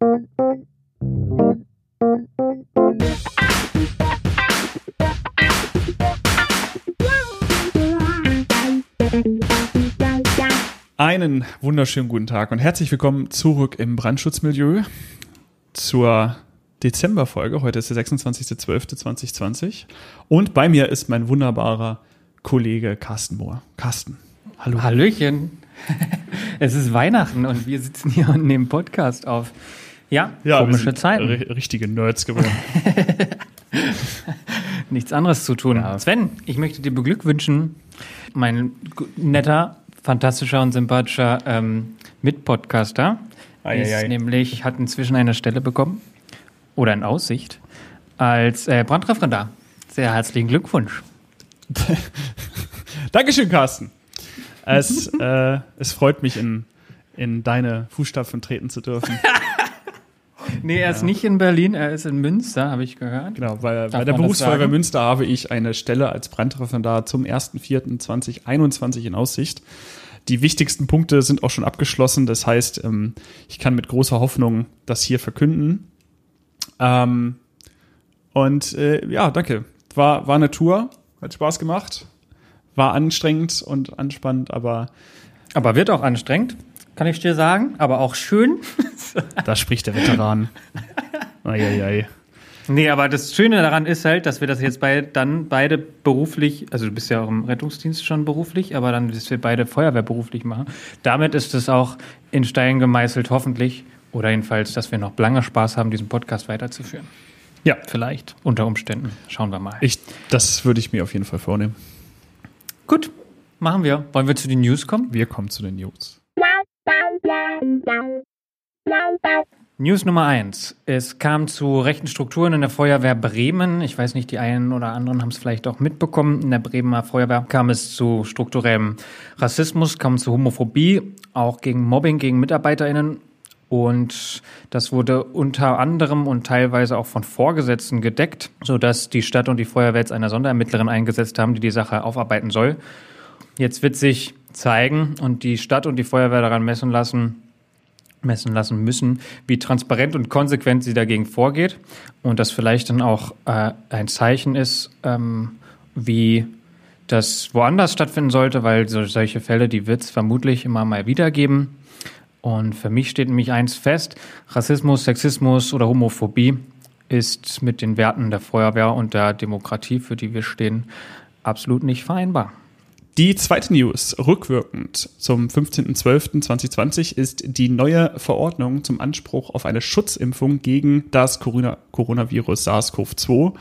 Einen wunderschönen guten Tag und herzlich willkommen zurück im Brandschutzmilieu zur Dezemberfolge. Heute ist der 26.12.2020 und bei mir ist mein wunderbarer Kollege Carsten Mohr. Carsten, hallo. Hallöchen. Es ist Weihnachten und wir sitzen hier und nehmen Podcast auf. Ja, Ja, komische sind Zeiten. ri- richtige Nerds geworden. Nichts anderes zu tun. Sven, ich möchte dir beglückwünschen, mein netter, fantastischer und sympathischer ähm, Mitpodcaster. Eieiei. Ist nämlich, hat inzwischen eine Stelle bekommen oder in Aussicht als äh, Brandreferendar. Sehr herzlichen Glückwunsch. Dankeschön, Carsten. Es, äh, es freut mich, in, in deine Fußstapfen treten zu dürfen. Nee, er ist nicht in Berlin, er ist in Münster, habe ich gehört. Genau, bei Darf der Berufsfeuerwehr? Münster habe ich eine Stelle als Brandreferendar zum 1.4.2021 in Aussicht. Die wichtigsten Punkte sind auch schon abgeschlossen. Das heißt, ähm, ich kann mit großer Hoffnung das hier verkünden. Ähm, und äh, ja, danke. War, war eine Tour, hat Spaß gemacht. War anstrengend und anspannend, aber Aber wird auch anstrengend, kann ich dir sagen, aber auch schön. da spricht der Veteran. Eieiei. Nee, aber das Schöne daran ist halt, dass wir das jetzt bei, dann beide beruflich, also du bist ja auch im Rettungsdienst schon beruflich, aber dann, dass wir beide Feuerwehr beruflich machen. Damit ist es auch in Stein gemeißelt, hoffentlich. Oder jedenfalls, dass wir noch lange Spaß haben, diesen Podcast weiterzuführen. Ja, Vielleicht. Unter Umständen. Schauen wir mal. ich, das würde ich mir auf jeden Fall vornehmen. Gut, machen wir. Wollen wir zu den News kommen? Wir kommen zu den News. News Nummer eins. Es kam zu rechten Strukturen in der Feuerwehr Bremen. Ich weiß nicht, die einen oder anderen haben es vielleicht auch mitbekommen. In der Bremer Feuerwehr kam es zu strukturellem Rassismus, kam zu Homophobie, auch gegen Mobbing gegen MitarbeiterInnen. Und das wurde unter anderem und teilweise auch von Vorgesetzten gedeckt, sodass die Stadt und die Feuerwehr jetzt eine Sonderermittlerin eingesetzt haben, die die Sache aufarbeiten soll. Jetzt wird sich zeigen und die Stadt und die Feuerwehr daran messen lassen, messen lassen müssen, wie transparent und konsequent sie dagegen vorgeht und das vielleicht dann auch äh, ein Zeichen ist, ähm, wie das woanders stattfinden sollte, weil so, solche Fälle, die wird es vermutlich immer mal wieder geben. Und für mich steht nämlich eins fest, Rassismus, Sexismus oder Homophobie ist mit den Werten der Feuerwehr und der Demokratie, für die wir stehen, absolut nicht vereinbar. Die zweite News, rückwirkend zum 15.12.2020, ist die neue Verordnung zum Anspruch auf eine Schutzimpfung gegen das Corona Coronavirus SARS-CoV-2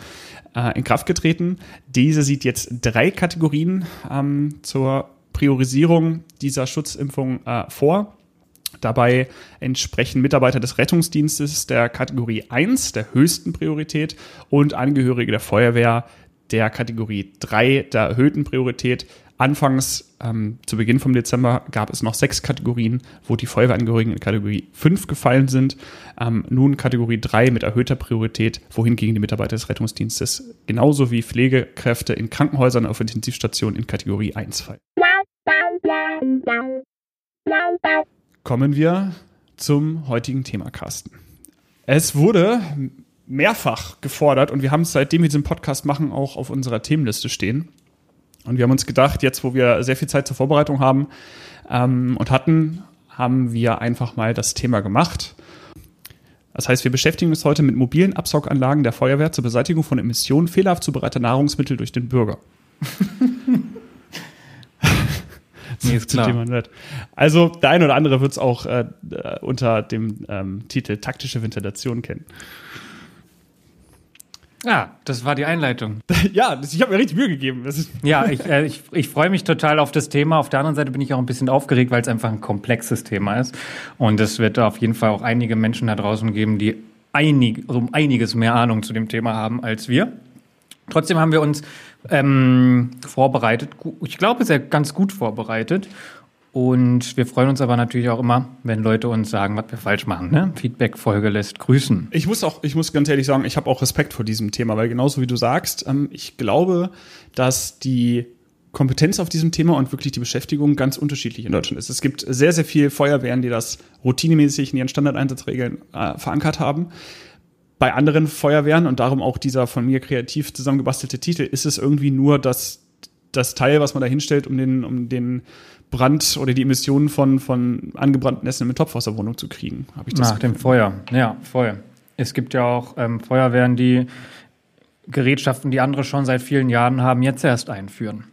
äh, in Kraft getreten. Diese sieht jetzt drei Kategorien ähm, zur Priorisierung dieser Schutzimpfung äh, vor. Dabei entsprechen Mitarbeiter des Rettungsdienstes der Kategorie 1, der höchsten Priorität, und Angehörige der Feuerwehr der Kategorie 3, der erhöhten Priorität. Anfangs, ähm, zu Beginn vom Dezember, gab es noch sechs Kategorien, wo die Feuerwehrangehörigen in Kategorie 5 gefallen sind. Ähm, nun Kategorie 3 mit erhöhter Priorität, wohingegen die Mitarbeiter des Rettungsdienstes genauso wie Pflegekräfte in Krankenhäusern auf Intensivstationen in Kategorie 1 fallen. Kommen wir zum heutigen Thema, Carsten. Es wurde mehrfach gefordert und wir haben es seitdem wir diesen Podcast machen auch auf unserer Themenliste stehen. Und wir haben uns gedacht, jetzt wo wir sehr viel Zeit zur Vorbereitung haben ähm, und hatten, haben wir einfach mal das Thema gemacht. Das heißt, wir beschäftigen uns heute mit mobilen Absauganlagen der Feuerwehr zur Beseitigung von Emissionen fehlerhaft zubereiteter Nahrungsmittel durch den Bürger. Nee, ist klar. Also der eine oder andere wird es auch äh, äh, unter dem ähm, Titel taktische Ventilation kennen. Ja, das war die Einleitung. ja, das, ich habe mir richtig Mühe gegeben. Ja, ich, äh, ich, ich freue mich total auf das Thema. Auf der anderen Seite bin ich auch ein bisschen aufgeregt, weil es einfach ein komplexes Thema ist. Und es wird auf jeden Fall auch einige Menschen da draußen geben, die einig, also um einiges mehr Ahnung zu dem Thema haben als wir. Trotzdem haben wir uns ähm, vorbereitet. Ich glaube, sehr ganz gut vorbereitet. Und wir freuen uns aber natürlich auch immer, wenn Leute uns sagen, was wir falsch machen. Ne? Feedback-Folge lässt grüßen. ich muss auch, ich muss ganz ehrlich sagen, ich habe auch Respekt vor diesem Thema, weil genauso wie du sagst, ähm, ich glaube, dass die Kompetenz auf diesem Thema und wirklich die Beschäftigung ganz unterschiedlich in Deutschland ist. Es gibt sehr, sehr viele Feuerwehren, die das routinemäßig in ihren Standardeinsatzregeln äh, verankert haben. Bei anderen Feuerwehren und darum auch dieser von mir kreativ zusammengebastelte Titel ist es irgendwie nur das, das Teil, was man da hinstellt, um den, um den Brand oder die Emissionen von, von angebrannten Essen im Topf aus der Wohnung zu kriegen. Habe ich das Nach dem Feuer, ja, voll. Es gibt ja auch ähm, Feuerwehren, die Gerätschaften, die andere schon seit vielen Jahren haben, jetzt erst einführen.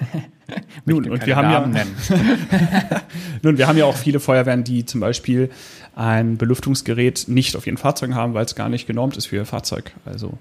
Nun, und wir haben Namen ja, Nun, wir haben ja auch viele Feuerwehren, die zum Beispiel ein Belüftungsgerät nicht auf ihren Fahrzeugen haben, weil es gar nicht genormt ist für ihr Fahrzeug. Also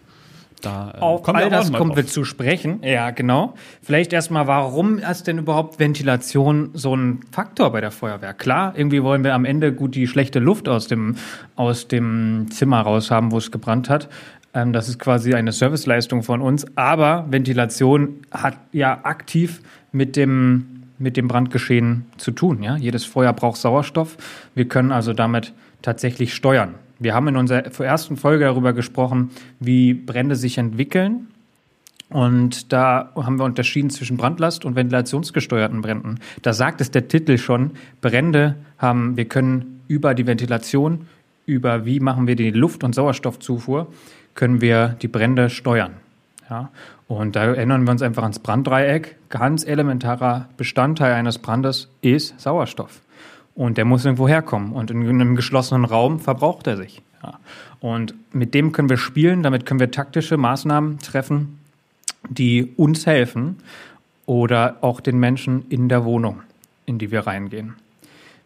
da äh, auf all das kommen wir zu sprechen. Ja, genau. Vielleicht erstmal, warum ist denn überhaupt Ventilation so ein Faktor bei der Feuerwehr? Klar, irgendwie wollen wir am Ende gut die schlechte Luft aus dem, aus dem Zimmer raus haben, wo es gebrannt hat. Ähm, das ist quasi eine Serviceleistung von uns. Aber Ventilation hat ja aktiv mit dem mit dem Brandgeschehen zu tun. Ja? Jedes Feuer braucht Sauerstoff. Wir können also damit tatsächlich steuern. Wir haben in unserer ersten Folge darüber gesprochen, wie Brände sich entwickeln. Und da haben wir unterschieden zwischen Brandlast und ventilationsgesteuerten Bränden. Da sagt es der Titel schon, Brände haben, wir können über die Ventilation, über wie machen wir die Luft- und Sauerstoffzufuhr, können wir die Brände steuern. Ja? Und da erinnern wir uns einfach ans Branddreieck. Ganz elementarer Bestandteil eines Brandes ist Sauerstoff. Und der muss irgendwo herkommen. Und in einem geschlossenen Raum verbraucht er sich. Ja. Und mit dem können wir spielen, damit können wir taktische Maßnahmen treffen, die uns helfen oder auch den Menschen in der Wohnung, in die wir reingehen.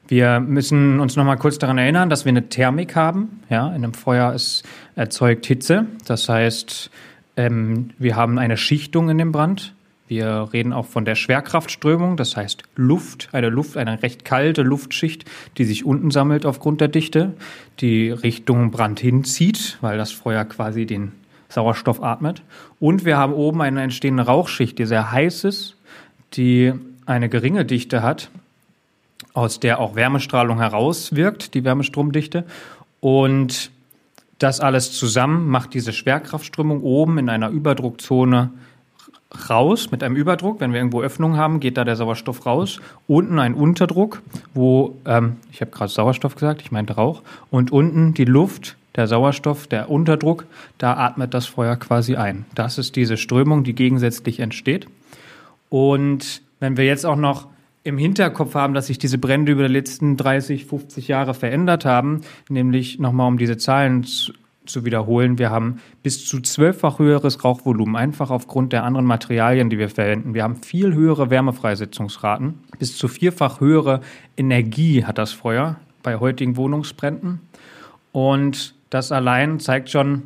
Wir müssen uns noch mal kurz daran erinnern, dass wir eine Thermik haben. Ja, in einem Feuer ist erzeugt Hitze. Das heißt, ähm, wir haben eine Schichtung in dem Brand. Wir reden auch von der Schwerkraftströmung, das heißt Luft, eine Luft, eine recht kalte Luftschicht, die sich unten sammelt aufgrund der Dichte, die Richtung Brand hinzieht, weil das Feuer quasi den Sauerstoff atmet. Und wir haben oben eine entstehende Rauchschicht, die sehr heiß ist, die eine geringe Dichte hat, aus der auch Wärmestrahlung herauswirkt, die Wärmestromdichte. Und das alles zusammen macht diese Schwerkraftströmung oben in einer Überdruckzone raus mit einem Überdruck. Wenn wir irgendwo Öffnungen haben, geht da der Sauerstoff raus. Unten ein Unterdruck, wo, ähm, ich habe gerade Sauerstoff gesagt, ich meinte Rauch. Und unten die Luft, der Sauerstoff, der Unterdruck, da atmet das Feuer quasi ein. Das ist diese Strömung, die gegensätzlich entsteht. Und wenn wir jetzt auch noch im Hinterkopf haben, dass sich diese Brände über die letzten 30, 50 Jahre verändert haben, nämlich nochmal um diese Zahlen zu wiederholen, wir haben bis zu zwölffach höheres Rauchvolumen, einfach aufgrund der anderen Materialien, die wir verwenden. Wir haben viel höhere Wärmefreisetzungsraten, bis zu vierfach höhere Energie hat das Feuer bei heutigen Wohnungsbränden. Und das allein zeigt schon,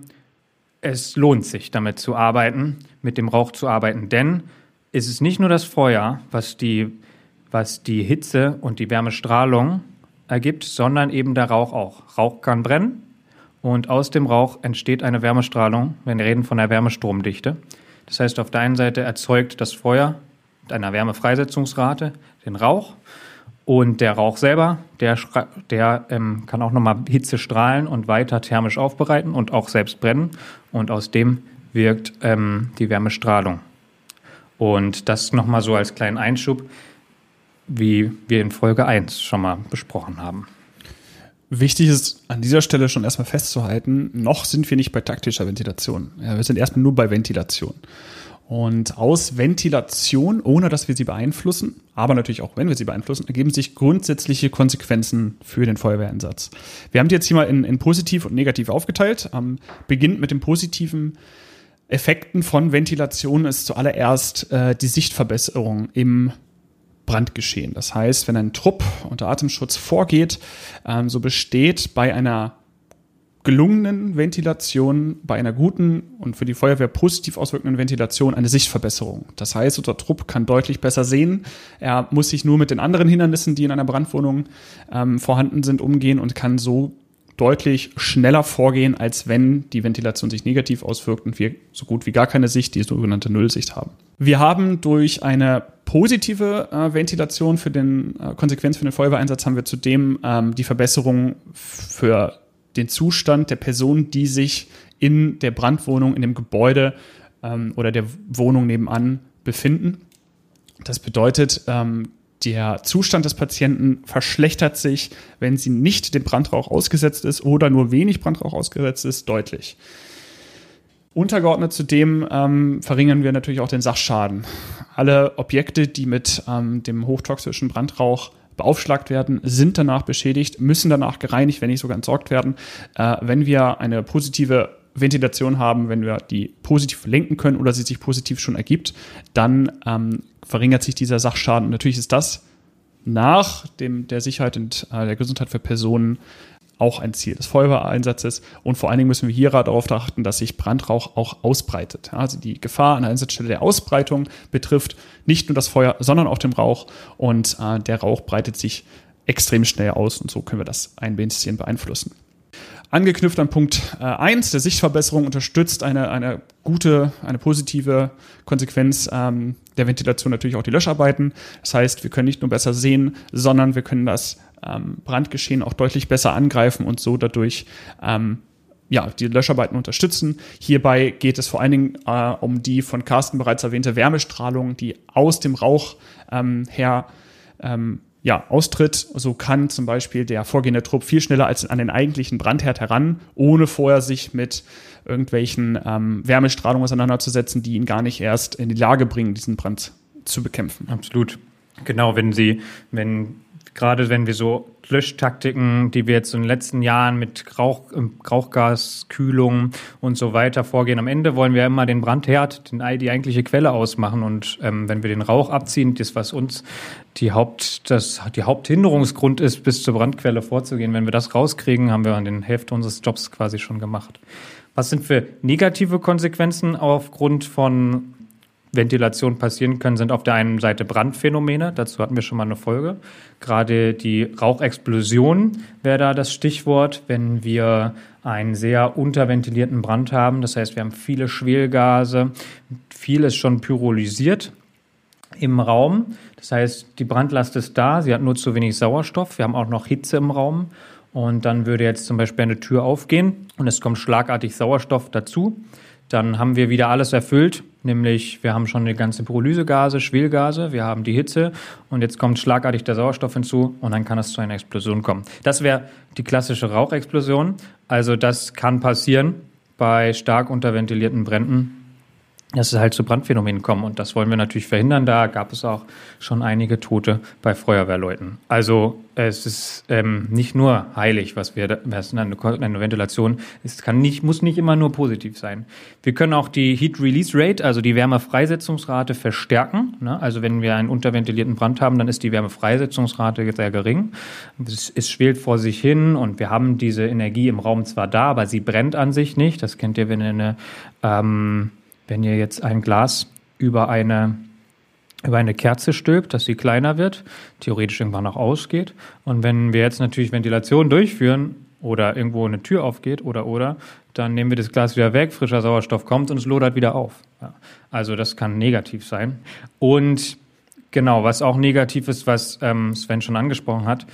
es lohnt sich, damit zu arbeiten, mit dem Rauch zu arbeiten. Denn es ist nicht nur das Feuer, was die, was die Hitze und die Wärmestrahlung ergibt, sondern eben der Rauch auch. Rauch kann brennen, und aus dem Rauch entsteht eine Wärmestrahlung. Wir reden von der Wärmestromdichte. Das heißt, auf der einen Seite erzeugt das Feuer mit einer Wärmefreisetzungsrate den Rauch und der Rauch selber, der, der ähm, kann auch nochmal Hitze strahlen und weiter thermisch aufbereiten und auch selbst brennen. Und aus dem wirkt ähm, die Wärmestrahlung. Und das nochmal so als kleinen Einschub, wie wir in Folge 1 schon mal besprochen haben. Wichtig ist an dieser Stelle schon erstmal festzuhalten, noch sind wir nicht bei taktischer Ventilation. Ja, wir sind erstmal nur bei Ventilation. Und aus Ventilation, ohne dass wir sie beeinflussen, aber natürlich auch wenn wir sie beeinflussen, ergeben sich grundsätzliche Konsequenzen für den Feuerwehreinsatz. Wir haben die jetzt hier mal in, in positiv und negativ aufgeteilt. Ähm, beginnt mit den positiven Effekten von Ventilation ist zuallererst äh, die Sichtverbesserung im Brandgeschehen. Das heißt, wenn ein Trupp unter Atemschutz vorgeht, ähm, so besteht bei einer gelungenen Ventilation, bei einer guten und für die Feuerwehr positiv auswirkenden Ventilation eine Sichtverbesserung. Das heißt, unser Trupp kann deutlich besser sehen. Er muss sich nur mit den anderen Hindernissen, die in einer Brandwohnung ähm, vorhanden sind, umgehen und kann so deutlich schneller vorgehen, als wenn die Ventilation sich negativ auswirkt und wir so gut wie gar keine Sicht, die sogenannte Nullsicht haben. Wir haben durch eine positive äh, Ventilation für den äh, Konsequenz für den Feuerwehreinsatz haben wir zudem ähm, die Verbesserung für den Zustand der Person, die sich in der Brandwohnung, in dem Gebäude ähm, oder der Wohnung nebenan befinden. Das bedeutet, ähm, der Zustand des Patienten verschlechtert sich, wenn sie nicht dem Brandrauch ausgesetzt ist oder nur wenig Brandrauch ausgesetzt ist, deutlich. Untergeordnet zudem ähm, verringern wir natürlich auch den Sachschaden. Alle Objekte, die mit ähm, dem hochtoxischen Brandrauch beaufschlagt werden, sind danach beschädigt, müssen danach gereinigt, wenn nicht sogar entsorgt werden. Äh, wenn wir eine positive Ventilation haben, wenn wir die positiv lenken können oder sie sich positiv schon ergibt, dann ähm, verringert sich dieser Sachschaden. Und natürlich ist das nach dem, der Sicherheit und äh, der Gesundheit für Personen auch ein Ziel des Feuerwehreinsatzes. Und vor allen Dingen müssen wir hier darauf achten, dass sich Brandrauch auch ausbreitet. Also die Gefahr an der Einsatzstelle der Ausbreitung betrifft nicht nur das Feuer, sondern auch den Rauch. Und äh, der Rauch breitet sich extrem schnell aus und so können wir das ein bisschen beeinflussen. Angeknüpft an Punkt äh, 1 der Sichtverbesserung unterstützt eine, eine gute, eine positive Konsequenz ähm, der Ventilation natürlich auch die Löscharbeiten. Das heißt, wir können nicht nur besser sehen, sondern wir können das ähm, Brandgeschehen auch deutlich besser angreifen und so dadurch ähm, ja, die Löscharbeiten unterstützen. Hierbei geht es vor allen Dingen äh, um die von Carsten bereits erwähnte Wärmestrahlung, die aus dem Rauch ähm, her ähm, ja, austritt. So kann zum Beispiel der vorgehende Trupp viel schneller als an den eigentlichen Brandherd heran, ohne vorher sich mit irgendwelchen ähm, Wärmestrahlungen auseinanderzusetzen, die ihn gar nicht erst in die Lage bringen, diesen Brand zu bekämpfen. Absolut. Genau, wenn Sie, wenn gerade wenn wir so Löschtaktiken, die wir jetzt in den letzten Jahren mit Rauch, Rauchgaskühlung und so weiter vorgehen. Am Ende wollen wir immer den Brandherd, den, die eigentliche Quelle ausmachen. Und ähm, wenn wir den Rauch abziehen, das, was uns die, Haupt, das, die Haupthinderungsgrund ist, bis zur Brandquelle vorzugehen, wenn wir das rauskriegen, haben wir an den Hälfte unseres Jobs quasi schon gemacht. Was sind für negative Konsequenzen aufgrund von Ventilation passieren können, sind auf der einen Seite Brandphänomene. Dazu hatten wir schon mal eine Folge. Gerade die Rauchexplosion wäre da das Stichwort, wenn wir einen sehr unterventilierten Brand haben. Das heißt, wir haben viele Schwelgase, viel ist schon pyrolysiert im Raum. Das heißt, die Brandlast ist da, sie hat nur zu wenig Sauerstoff. Wir haben auch noch Hitze im Raum. Und dann würde jetzt zum Beispiel eine Tür aufgehen und es kommt schlagartig Sauerstoff dazu. Dann haben wir wieder alles erfüllt, nämlich wir haben schon die ganze Pyrolysegase, Schwelgase, wir haben die Hitze und jetzt kommt schlagartig der Sauerstoff hinzu und dann kann es zu einer Explosion kommen. Das wäre die klassische Rauchexplosion. Also das kann passieren bei stark unterventilierten Bränden dass es halt zu Brandphänomenen kommen. Und das wollen wir natürlich verhindern. Da gab es auch schon einige Tote bei Feuerwehrleuten. Also es ist ähm, nicht nur heilig, was wir, was eine, eine Ventilation ist, kann nicht, muss nicht immer nur positiv sein. Wir können auch die Heat Release Rate, also die Wärmefreisetzungsrate verstärken. Ne? Also wenn wir einen unterventilierten Brand haben, dann ist die Wärmefreisetzungsrate sehr gering. Es, es schwelt vor sich hin und wir haben diese Energie im Raum zwar da, aber sie brennt an sich nicht. Das kennt ihr, wenn ihr eine ähm, wenn ihr jetzt ein Glas über eine, über eine Kerze stülpt, dass sie kleiner wird, theoretisch irgendwann auch ausgeht. Und wenn wir jetzt natürlich Ventilation durchführen oder irgendwo eine Tür aufgeht oder oder, dann nehmen wir das Glas wieder weg, frischer Sauerstoff kommt und es lodert wieder auf. Ja. Also das kann negativ sein. Und genau, was auch negativ ist, was ähm, Sven schon angesprochen hat,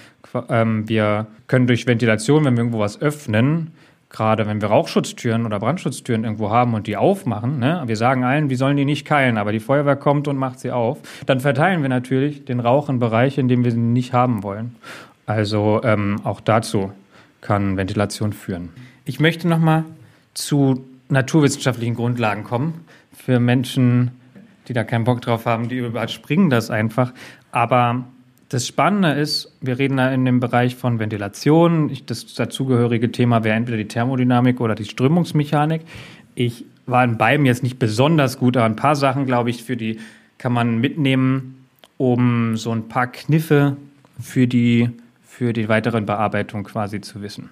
ähm, wir können durch Ventilation, wenn wir irgendwo was öffnen, gerade wenn wir Rauchschutztüren oder Brandschutztüren irgendwo haben und die aufmachen, ne, wir sagen allen, wir sollen die nicht keilen, aber die Feuerwehr kommt und macht sie auf, dann verteilen wir natürlich den Rauch in Bereiche, in denen wir sie nicht haben wollen. Also ähm, auch dazu kann Ventilation führen. Ich möchte nochmal zu naturwissenschaftlichen Grundlagen kommen. Für Menschen, die da keinen Bock drauf haben, die überspringen das einfach. Aber das Spannende ist, wir reden da in dem Bereich von Ventilation. Das dazugehörige Thema wäre entweder die Thermodynamik oder die Strömungsmechanik. Ich war in beiden jetzt nicht besonders gut, aber ein paar Sachen, glaube ich, für die kann man mitnehmen, um so ein paar Kniffe für die, für die weitere Bearbeitung quasi zu wissen.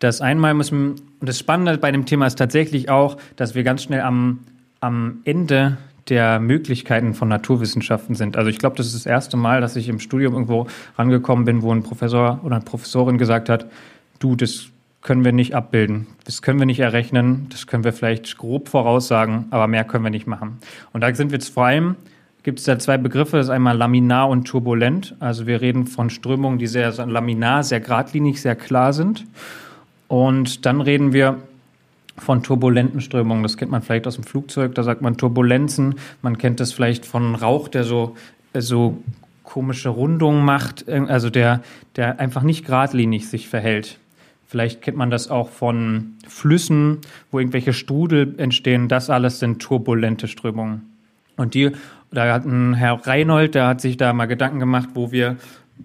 Das einmal müssen, und das Spannende bei dem Thema ist tatsächlich auch, dass wir ganz schnell am, am Ende der Möglichkeiten von Naturwissenschaften sind. Also ich glaube, das ist das erste Mal, dass ich im Studium irgendwo rangekommen bin, wo ein Professor oder eine Professorin gesagt hat, du, das können wir nicht abbilden, das können wir nicht errechnen, das können wir vielleicht grob voraussagen, aber mehr können wir nicht machen. Und da sind wir jetzt vor allem, gibt es da zwei Begriffe, das ist einmal laminar und turbulent. Also wir reden von Strömungen, die sehr laminar, sehr geradlinig, sehr klar sind. Und dann reden wir von turbulenten Strömungen. Das kennt man vielleicht aus dem Flugzeug, da sagt man Turbulenzen. Man kennt das vielleicht von Rauch, der so so komische Rundungen macht, also der, der einfach nicht geradlinig sich verhält. Vielleicht kennt man das auch von Flüssen, wo irgendwelche Strudel entstehen. Das alles sind turbulente Strömungen. Und die, da hat ein Herr Reinhold, der hat sich da mal Gedanken gemacht, wo wir,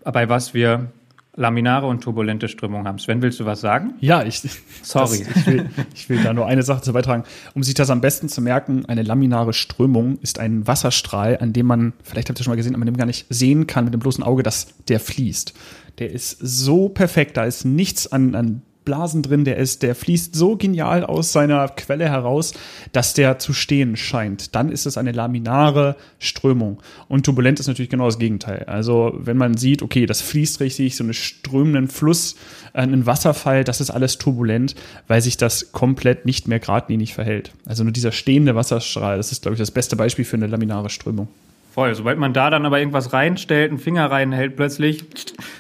bei was wir laminare und turbulente Strömungen haben. Sven, willst du was sagen? Ja, ich, Sorry. Das, ich, will, ich will da nur eine Sache zu beitragen. Um sich das am besten zu merken, eine laminare Strömung ist ein Wasserstrahl, an dem man, vielleicht habt ihr schon mal gesehen, an dem gar nicht sehen kann mit dem bloßen Auge, dass der fließt. Der ist so perfekt, da ist nichts an, an Blasen drin, der ist, der fließt so genial aus seiner Quelle heraus, dass der zu stehen scheint. Dann ist es eine laminare Strömung. Und turbulent ist natürlich genau das Gegenteil. Also wenn man sieht, okay, das fließt richtig, so einen strömenden Fluss, äh, einen Wasserfall, das ist alles turbulent, weil sich das komplett nicht mehr geradlinig verhält. Also nur dieser stehende Wasserstrahl, das ist, glaube ich, das beste Beispiel für eine laminare Strömung. Voll. Sobald man da dann aber irgendwas reinstellt, einen Finger reinhält, plötzlich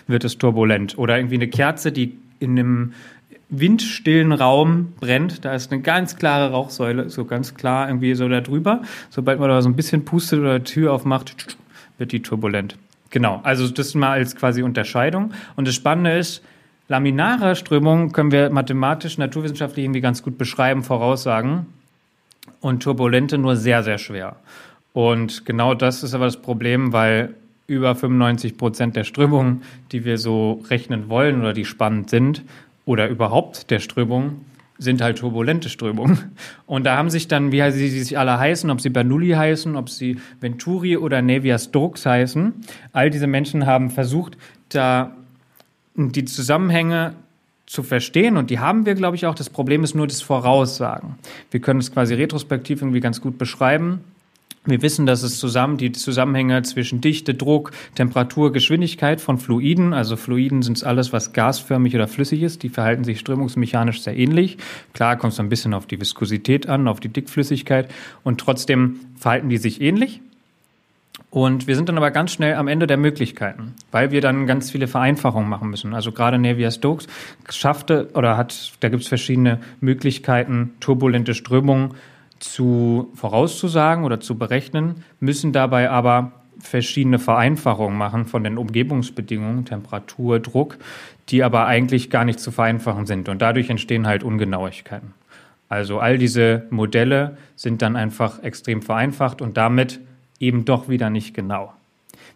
wird es turbulent. Oder irgendwie eine Kerze, die in einem windstillen Raum brennt. Da ist eine ganz klare Rauchsäule, so ganz klar irgendwie so da drüber. Sobald man da so ein bisschen pustet oder Tür aufmacht, wird die turbulent. Genau, also das mal als quasi Unterscheidung. Und das Spannende ist, laminare Strömungen können wir mathematisch, naturwissenschaftlich irgendwie ganz gut beschreiben, voraussagen. Und turbulente nur sehr, sehr schwer. Und genau das ist aber das Problem, weil über 95 Prozent der Strömungen, die wir so rechnen wollen oder die spannend sind, oder überhaupt der Strömung sind halt turbulente Strömungen. Und da haben sich dann, wie sie sich alle heißen, ob sie Bernoulli heißen, ob sie Venturi oder Navier-Stokes heißen, all diese Menschen haben versucht, da die Zusammenhänge zu verstehen und die haben wir, glaube ich, auch. Das Problem ist nur das Voraussagen. Wir können es quasi retrospektiv irgendwie ganz gut beschreiben wir wissen, dass es zusammen die Zusammenhänge zwischen Dichte, Druck, Temperatur, Geschwindigkeit von Fluiden, also Fluiden sind alles, was gasförmig oder flüssig ist, die verhalten sich strömungsmechanisch sehr ähnlich. Klar kommt es ein bisschen auf die Viskosität an, auf die Dickflüssigkeit und trotzdem verhalten die sich ähnlich. Und wir sind dann aber ganz schnell am Ende der Möglichkeiten, weil wir dann ganz viele Vereinfachungen machen müssen. Also gerade Navier-Stokes schaffte oder hat, da gibt es verschiedene Möglichkeiten, turbulente Strömungen zu vorauszusagen oder zu berechnen, müssen dabei aber verschiedene Vereinfachungen machen von den Umgebungsbedingungen, Temperatur, Druck, die aber eigentlich gar nicht zu vereinfachen sind. Und dadurch entstehen halt Ungenauigkeiten. Also all diese Modelle sind dann einfach extrem vereinfacht und damit eben doch wieder nicht genau.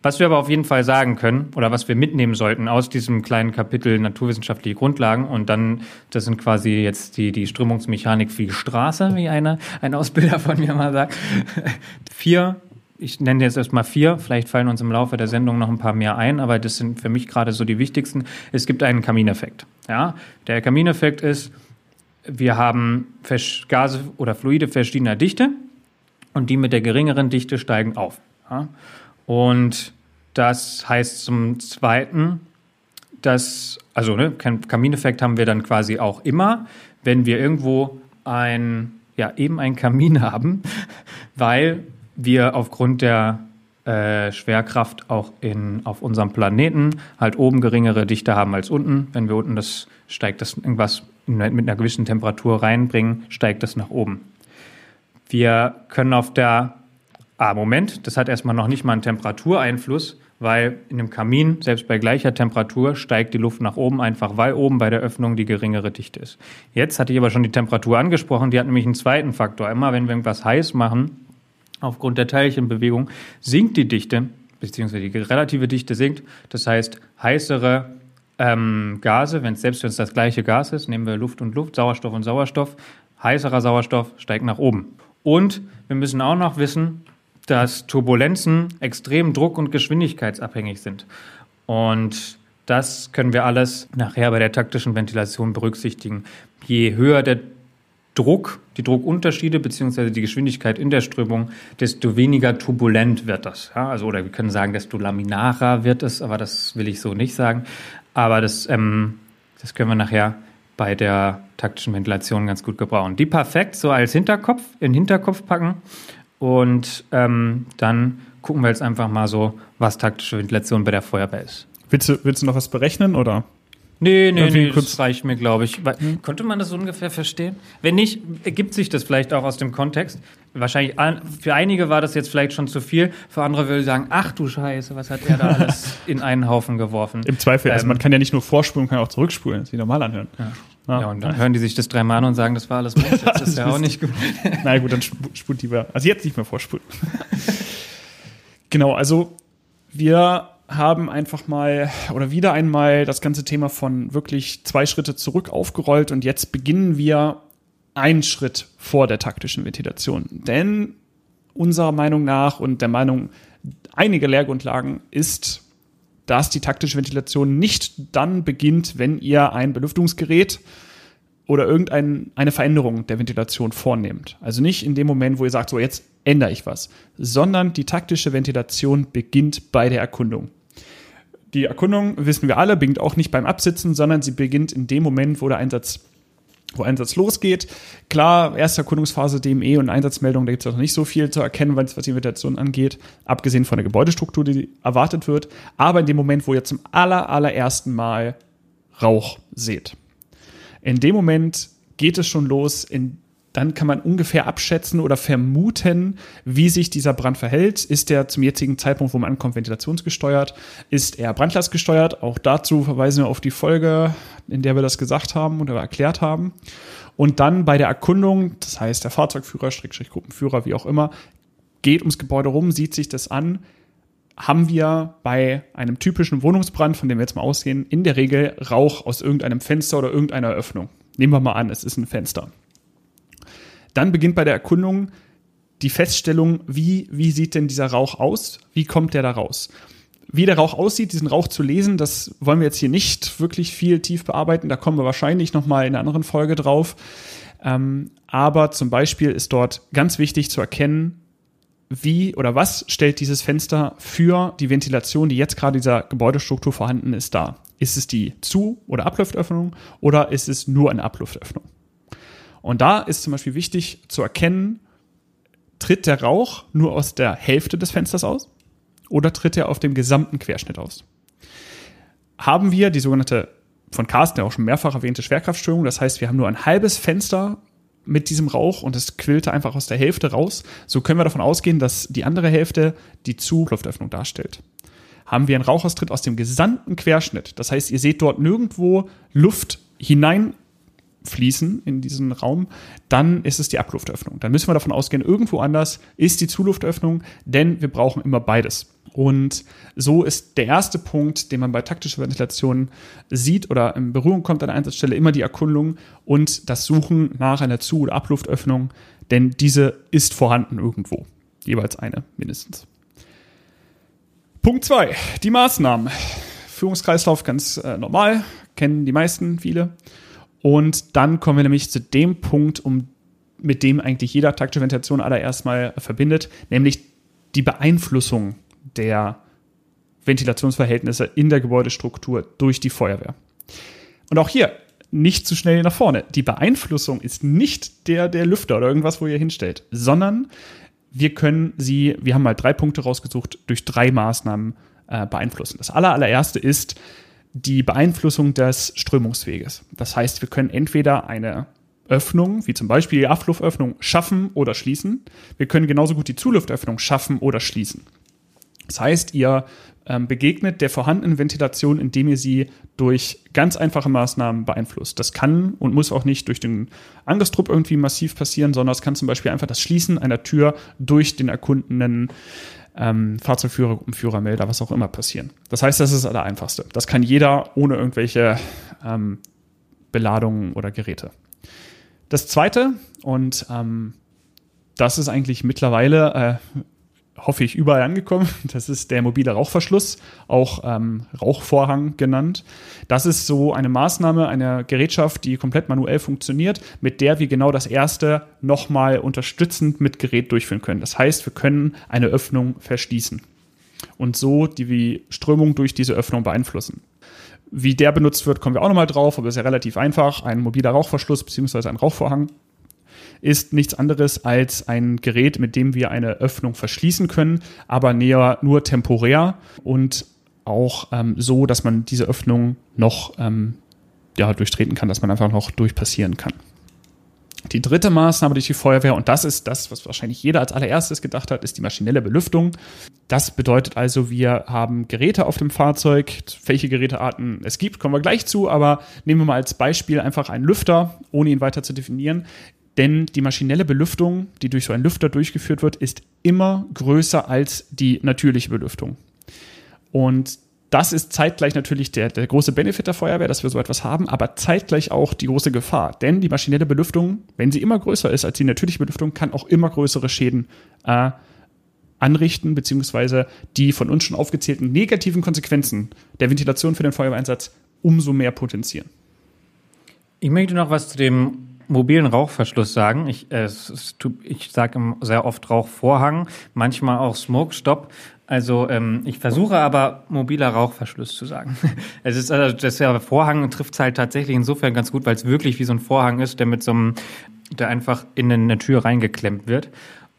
Was wir aber auf jeden Fall sagen können oder was wir mitnehmen sollten aus diesem kleinen Kapitel naturwissenschaftliche Grundlagen und dann, das sind quasi jetzt die, die Strömungsmechanik wie Straße, wie einer, ein Ausbilder von mir mal sagt. Vier ich nenne jetzt erstmal vier, vielleicht fallen uns im Laufe der Sendung noch ein paar mehr ein, aber das sind für mich gerade so die wichtigsten. Es gibt einen Kamineffekt. Ja? Der Kamineffekt ist, wir haben Gase oder Fluide verschiedener Dichte und die mit der geringeren Dichte steigen auf. Ja? Und das heißt zum Zweiten, dass, also ne, Kamineffekt haben wir dann quasi auch immer, wenn wir irgendwo ein, ja, eben einen Kamin haben, weil wir aufgrund der äh, Schwerkraft auch in, auf unserem Planeten halt oben geringere Dichte haben als unten. Wenn wir unten das steigt das irgendwas mit einer gewissen Temperatur reinbringen, steigt das nach oben. Wir können auf der Ah, Moment, das hat erstmal noch nicht mal einen Temperatureinfluss, weil in einem Kamin, selbst bei gleicher Temperatur, steigt die Luft nach oben, einfach weil oben bei der Öffnung die geringere Dichte ist. Jetzt hatte ich aber schon die Temperatur angesprochen, die hat nämlich einen zweiten Faktor. Immer wenn wir irgendwas heiß machen, aufgrund der Teilchenbewegung, sinkt die Dichte, beziehungsweise die relative Dichte sinkt. Das heißt, heißere ähm, Gase, wenn selbst wenn es das gleiche Gas ist, nehmen wir Luft und Luft, Sauerstoff und Sauerstoff, heißerer Sauerstoff steigt nach oben. Und wir müssen auch noch wissen, dass Turbulenzen extrem druck- und geschwindigkeitsabhängig sind. Und das können wir alles nachher bei der taktischen Ventilation berücksichtigen. Je höher der Druck, die Druckunterschiede bzw. die Geschwindigkeit in der Strömung, desto weniger turbulent wird das. Ja, also, oder wir können sagen, desto laminarer wird es, aber das will ich so nicht sagen. Aber das, ähm, das können wir nachher bei der taktischen Ventilation ganz gut gebrauchen. Die perfekt so als Hinterkopf, in den Hinterkopf packen und ähm, dann gucken wir jetzt einfach mal so, was taktische Ventilation bei der Feuerwehr ist. Willst du, willst du noch was berechnen oder? Nee, nee, nee, das reicht mir, glaube ich. Hm? Konnte man das ungefähr verstehen? Wenn nicht, ergibt sich das vielleicht auch aus dem Kontext. Wahrscheinlich für einige war das jetzt vielleicht schon zu viel, für andere würde ich sagen, ach du Scheiße, was hat er da alles in einen Haufen geworfen? Im Zweifel, also ähm, also man kann ja nicht nur vorspulen, man kann auch zurückspulen, sich normal anhören. Ja. Ja, ja, und dann hören die sich das dreimal an und sagen, das war alles Bullshit. Das ist ja auch nicht gut. Na gut, dann spult lieber. Also jetzt nicht mehr vorspulen. genau, also wir haben einfach mal oder wieder einmal das ganze Thema von wirklich zwei Schritte zurück aufgerollt und jetzt beginnen wir einen Schritt vor der taktischen Ventilation. Denn unserer Meinung nach und der Meinung einiger Lehrgrundlagen ist, dass die taktische Ventilation nicht dann beginnt, wenn ihr ein Belüftungsgerät oder irgendeine Veränderung der Ventilation vornehmt. Also nicht in dem Moment, wo ihr sagt, so jetzt ändere ich was, sondern die taktische Ventilation beginnt bei der Erkundung. Die Erkundung, wissen wir alle, beginnt auch nicht beim Absitzen, sondern sie beginnt in dem Moment, wo der Einsatz wo Einsatz losgeht. Klar, erste Erkundungsphase DME und Einsatzmeldung, da gibt es noch nicht so viel zu erkennen, was die Ventilation angeht, abgesehen von der Gebäudestruktur, die erwartet wird. Aber in dem Moment, wo ihr zum aller, allerersten Mal Rauch seht, in dem Moment geht es schon los, in dann kann man ungefähr abschätzen oder vermuten, wie sich dieser Brand verhält. Ist der zum jetzigen Zeitpunkt, wo man ankommt, ventilationsgesteuert? Ist er brandlastgesteuert? Auch dazu verweisen wir auf die Folge, in der wir das gesagt haben oder erklärt haben. Und dann bei der Erkundung, das heißt der Fahrzeugführer, Strickstrich Gruppenführer, wie auch immer, geht ums Gebäude rum, sieht sich das an, haben wir bei einem typischen Wohnungsbrand, von dem wir jetzt mal ausgehen, in der Regel Rauch aus irgendeinem Fenster oder irgendeiner Öffnung. Nehmen wir mal an, es ist ein Fenster. Dann beginnt bei der Erkundung die Feststellung, wie, wie sieht denn dieser Rauch aus? Wie kommt der da raus? Wie der Rauch aussieht, diesen Rauch zu lesen, das wollen wir jetzt hier nicht wirklich viel tief bearbeiten. Da kommen wir wahrscheinlich nochmal in einer anderen Folge drauf. Ähm, aber zum Beispiel ist dort ganz wichtig zu erkennen, wie oder was stellt dieses Fenster für die Ventilation, die jetzt gerade dieser Gebäudestruktur vorhanden ist, dar? Ist es die Zu- oder Abluftöffnung oder ist es nur eine Abluftöffnung? Und da ist zum Beispiel wichtig zu erkennen, tritt der Rauch nur aus der Hälfte des Fensters aus oder tritt er auf dem gesamten Querschnitt aus? Haben wir die sogenannte von Carsten ja auch schon mehrfach erwähnte Schwerkraftstörung, das heißt, wir haben nur ein halbes Fenster mit diesem Rauch und es quillte einfach aus der Hälfte raus, so können wir davon ausgehen, dass die andere Hälfte die Zuluftöffnung darstellt. Haben wir einen Rauchaustritt aus dem gesamten Querschnitt, das heißt, ihr seht dort nirgendwo Luft hinein fließen in diesen Raum, dann ist es die Abluftöffnung. Dann müssen wir davon ausgehen, irgendwo anders ist die Zuluftöffnung, denn wir brauchen immer beides. Und so ist der erste Punkt, den man bei taktischer Ventilation sieht oder in Berührung kommt an der Einsatzstelle, immer die Erkundung und das Suchen nach einer Zu- oder Abluftöffnung, denn diese ist vorhanden irgendwo. Jeweils eine mindestens. Punkt zwei: die Maßnahmen. Führungskreislauf ganz äh, normal, kennen die meisten, viele. Und dann kommen wir nämlich zu dem Punkt, um, mit dem eigentlich jeder taktische Ventilation allererst mal verbindet, nämlich die Beeinflussung der Ventilationsverhältnisse in der Gebäudestruktur durch die Feuerwehr. Und auch hier nicht zu schnell nach vorne. Die Beeinflussung ist nicht der, der Lüfter oder irgendwas, wo ihr hinstellt, sondern wir können sie, wir haben mal drei Punkte rausgesucht, durch drei Maßnahmen äh, beeinflussen. Das allererste ist, die Beeinflussung des Strömungsweges. Das heißt, wir können entweder eine Öffnung, wie zum Beispiel die Abluftöffnung, schaffen oder schließen. Wir können genauso gut die Zuluftöffnung schaffen oder schließen. Das heißt, ihr ähm, begegnet der vorhandenen Ventilation, indem ihr sie durch ganz einfache Maßnahmen beeinflusst. Das kann und muss auch nicht durch den Angriffstrupp irgendwie massiv passieren, sondern es kann zum Beispiel einfach das Schließen einer Tür durch den erkundenen ähm, Fahrzeugführer, Gruppenführermelder, was auch immer passieren. Das heißt, das ist das Allereinfachste. Das kann jeder ohne irgendwelche ähm, Beladungen oder Geräte. Das zweite, und ähm, das ist eigentlich mittlerweile äh, hoffe ich, überall angekommen. Das ist der mobile Rauchverschluss, auch ähm, Rauchvorhang genannt. Das ist so eine Maßnahme, eine Gerätschaft, die komplett manuell funktioniert, mit der wir genau das erste nochmal unterstützend mit Gerät durchführen können. Das heißt, wir können eine Öffnung verschließen und so die Strömung durch diese Öffnung beeinflussen. Wie der benutzt wird, kommen wir auch nochmal drauf, aber es ist ja relativ einfach. Ein mobiler Rauchverschluss bzw. ein Rauchvorhang ist nichts anderes als ein Gerät, mit dem wir eine Öffnung verschließen können, aber näher nur temporär und auch ähm, so, dass man diese Öffnung noch ähm, ja, durchtreten kann, dass man einfach noch durchpassieren kann. Die dritte Maßnahme durch die Feuerwehr, und das ist das, was wahrscheinlich jeder als allererstes gedacht hat, ist die maschinelle Belüftung. Das bedeutet also, wir haben Geräte auf dem Fahrzeug. Welche Gerätearten es gibt, kommen wir gleich zu, aber nehmen wir mal als Beispiel einfach einen Lüfter, ohne ihn weiter zu definieren. Denn die maschinelle Belüftung, die durch so einen Lüfter durchgeführt wird, ist immer größer als die natürliche Belüftung. Und das ist zeitgleich natürlich der, der große Benefit der Feuerwehr, dass wir so etwas haben, aber zeitgleich auch die große Gefahr. Denn die maschinelle Belüftung, wenn sie immer größer ist als die natürliche Belüftung, kann auch immer größere Schäden äh, anrichten, beziehungsweise die von uns schon aufgezählten negativen Konsequenzen der Ventilation für den Feuerwehreinsatz umso mehr potenzieren. Ich möchte noch was zu dem mobilen Rauchverschluss sagen. Ich, äh, ich sage sehr oft Rauchvorhang, manchmal auch Smoke Stop. Also ähm, ich versuche aber mobiler Rauchverschluss zu sagen. es ist also das ja Vorhang trifft es halt tatsächlich insofern ganz gut, weil es wirklich wie so ein Vorhang ist, der mit so einem, der einfach in eine Tür reingeklemmt wird.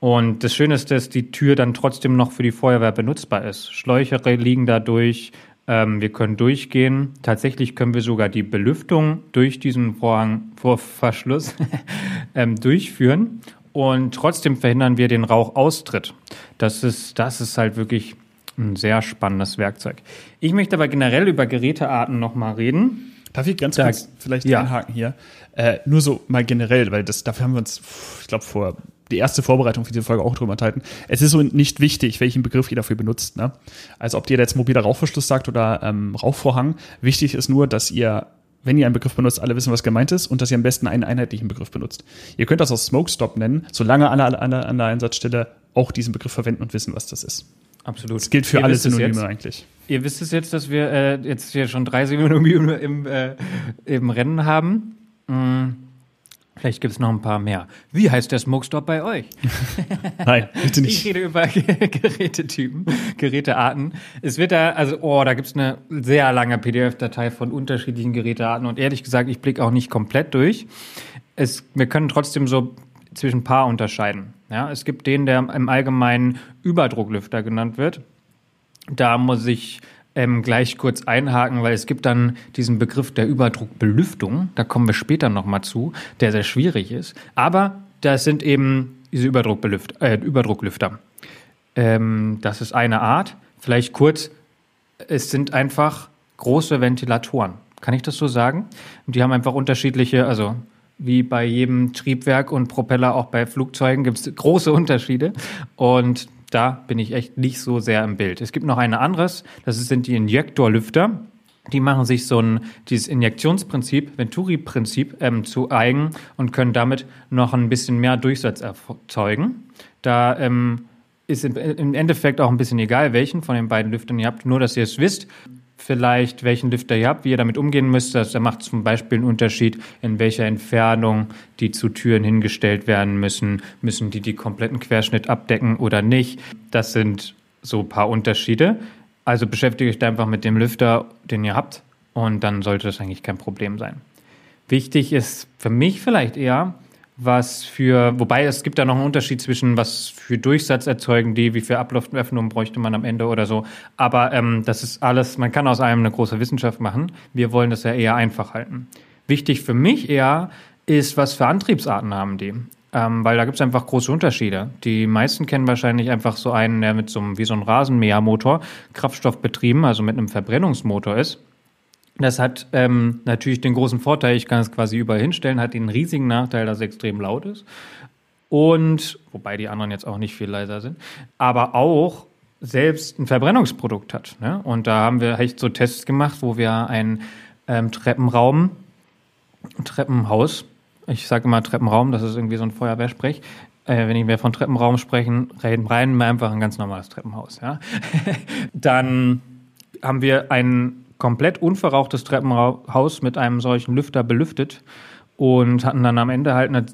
Und das Schöne ist, dass die Tür dann trotzdem noch für die Feuerwehr benutzbar ist. Schläuche liegen da durch, ähm, wir können durchgehen. Tatsächlich können wir sogar die Belüftung durch diesen Vorhang, Vorverschluss ähm, durchführen und trotzdem verhindern wir den Rauchaustritt. Das ist, das ist halt wirklich ein sehr spannendes Werkzeug. Ich möchte aber generell über Gerätearten nochmal reden. Darf ich ganz kurz vielleicht ja. einhaken hier? Äh, nur so mal generell, weil das, dafür haben wir uns, ich glaube, vor die erste Vorbereitung für diese Folge auch drüber enthalten. Es ist so nicht wichtig, welchen Begriff ihr dafür benutzt. Ne? Also ob ihr jetzt mobiler Rauchverschluss sagt oder ähm, Rauchvorhang. Wichtig ist nur, dass ihr wenn ihr einen Begriff benutzt, alle wissen, was gemeint ist und dass ihr am besten einen einheitlichen Begriff benutzt. Ihr könnt das auch Smoke Stop nennen, solange alle an der, an der Einsatzstelle auch diesen Begriff verwenden und wissen, was das ist. Absolut. Das gilt für ihr alle Synonyme eigentlich. Ihr wisst es jetzt, dass wir äh, jetzt hier schon drei Synonyme im, äh, im Rennen haben. Mhm. Vielleicht gibt es noch ein paar mehr. Wie heißt der Smoke Stop bei euch? Nein, bitte nicht. Ich rede über Gerätetypen, Gerätearten. Es wird da, also, oh, da gibt es eine sehr lange PDF-Datei von unterschiedlichen Gerätearten und ehrlich gesagt, ich blicke auch nicht komplett durch. Es, wir können trotzdem so zwischen ein paar unterscheiden. Ja, es gibt den, der im Allgemeinen Überdrucklüfter genannt wird. Da muss ich ähm, gleich kurz einhaken, weil es gibt dann diesen Begriff der Überdruckbelüftung, da kommen wir später nochmal zu, der sehr schwierig ist. Aber das sind eben diese Überdruckbelüft äh, Überdrucklüfter. Ähm, das ist eine Art. Vielleicht kurz, es sind einfach große Ventilatoren. Kann ich das so sagen? Die haben einfach unterschiedliche, also wie bei jedem Triebwerk und Propeller auch bei Flugzeugen gibt es große Unterschiede. Und da bin ich echt nicht so sehr im Bild. Es gibt noch ein anderes, das sind die Injektorlüfter. Die machen sich so ein, dieses Injektionsprinzip, Venturi-Prinzip ähm, zu eigen und können damit noch ein bisschen mehr Durchsatz erzeugen. Da ähm, ist im Endeffekt auch ein bisschen egal, welchen von den beiden Lüftern ihr habt, nur dass ihr es wisst vielleicht, welchen Lüfter ihr habt, wie ihr damit umgehen müsst. Das macht zum Beispiel einen Unterschied, in welcher Entfernung die zu Türen hingestellt werden müssen. Müssen die die kompletten Querschnitt abdecken oder nicht? Das sind so ein paar Unterschiede. Also beschäftige euch einfach mit dem Lüfter, den ihr habt und dann sollte das eigentlich kein Problem sein. Wichtig ist für mich vielleicht eher, was für, wobei es gibt da noch einen Unterschied zwischen, was für Durchsatz erzeugen die, wie viel Ablauföffnung bräuchte man am Ende oder so. Aber ähm, das ist alles, man kann aus einem eine große Wissenschaft machen. Wir wollen das ja eher einfach halten. Wichtig für mich eher ist, was für Antriebsarten haben die. Ähm, weil da gibt es einfach große Unterschiede. Die meisten kennen wahrscheinlich einfach so einen, der mit so einem, wie so einem Rasenmähermotor, Kraftstoffbetrieben, also mit einem Verbrennungsmotor ist. Das hat ähm, natürlich den großen Vorteil, ich kann es quasi überall hinstellen, hat den riesigen Nachteil, dass es extrem laut ist. Und, wobei die anderen jetzt auch nicht viel leiser sind, aber auch selbst ein Verbrennungsprodukt hat. Ne? Und da haben wir echt so Tests gemacht, wo wir ein ähm, Treppenraum, Treppenhaus, ich sage immer Treppenraum, das ist irgendwie so ein Feuerwehrsprech, äh, wenn wir von Treppenraum sprechen, reden rein einfach ein ganz normales Treppenhaus. Ja? Dann haben wir ein komplett unverrauchtes Treppenhaus mit einem solchen Lüfter belüftet und hatten dann am Ende halt eine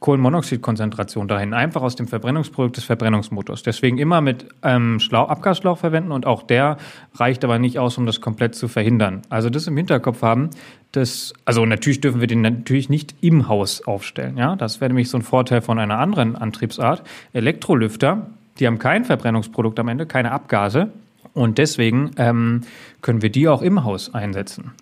Kohlenmonoxidkonzentration dahin, einfach aus dem Verbrennungsprodukt des Verbrennungsmotors. Deswegen immer mit ähm, Schlauch, Abgasschlauch verwenden und auch der reicht aber nicht aus, um das komplett zu verhindern. Also das im Hinterkopf haben, das, also natürlich dürfen wir den natürlich nicht im Haus aufstellen. Ja, das wäre nämlich so ein Vorteil von einer anderen Antriebsart. Elektrolüfter, die haben kein Verbrennungsprodukt am Ende, keine Abgase, und deswegen ähm, können wir die auch im Haus einsetzen.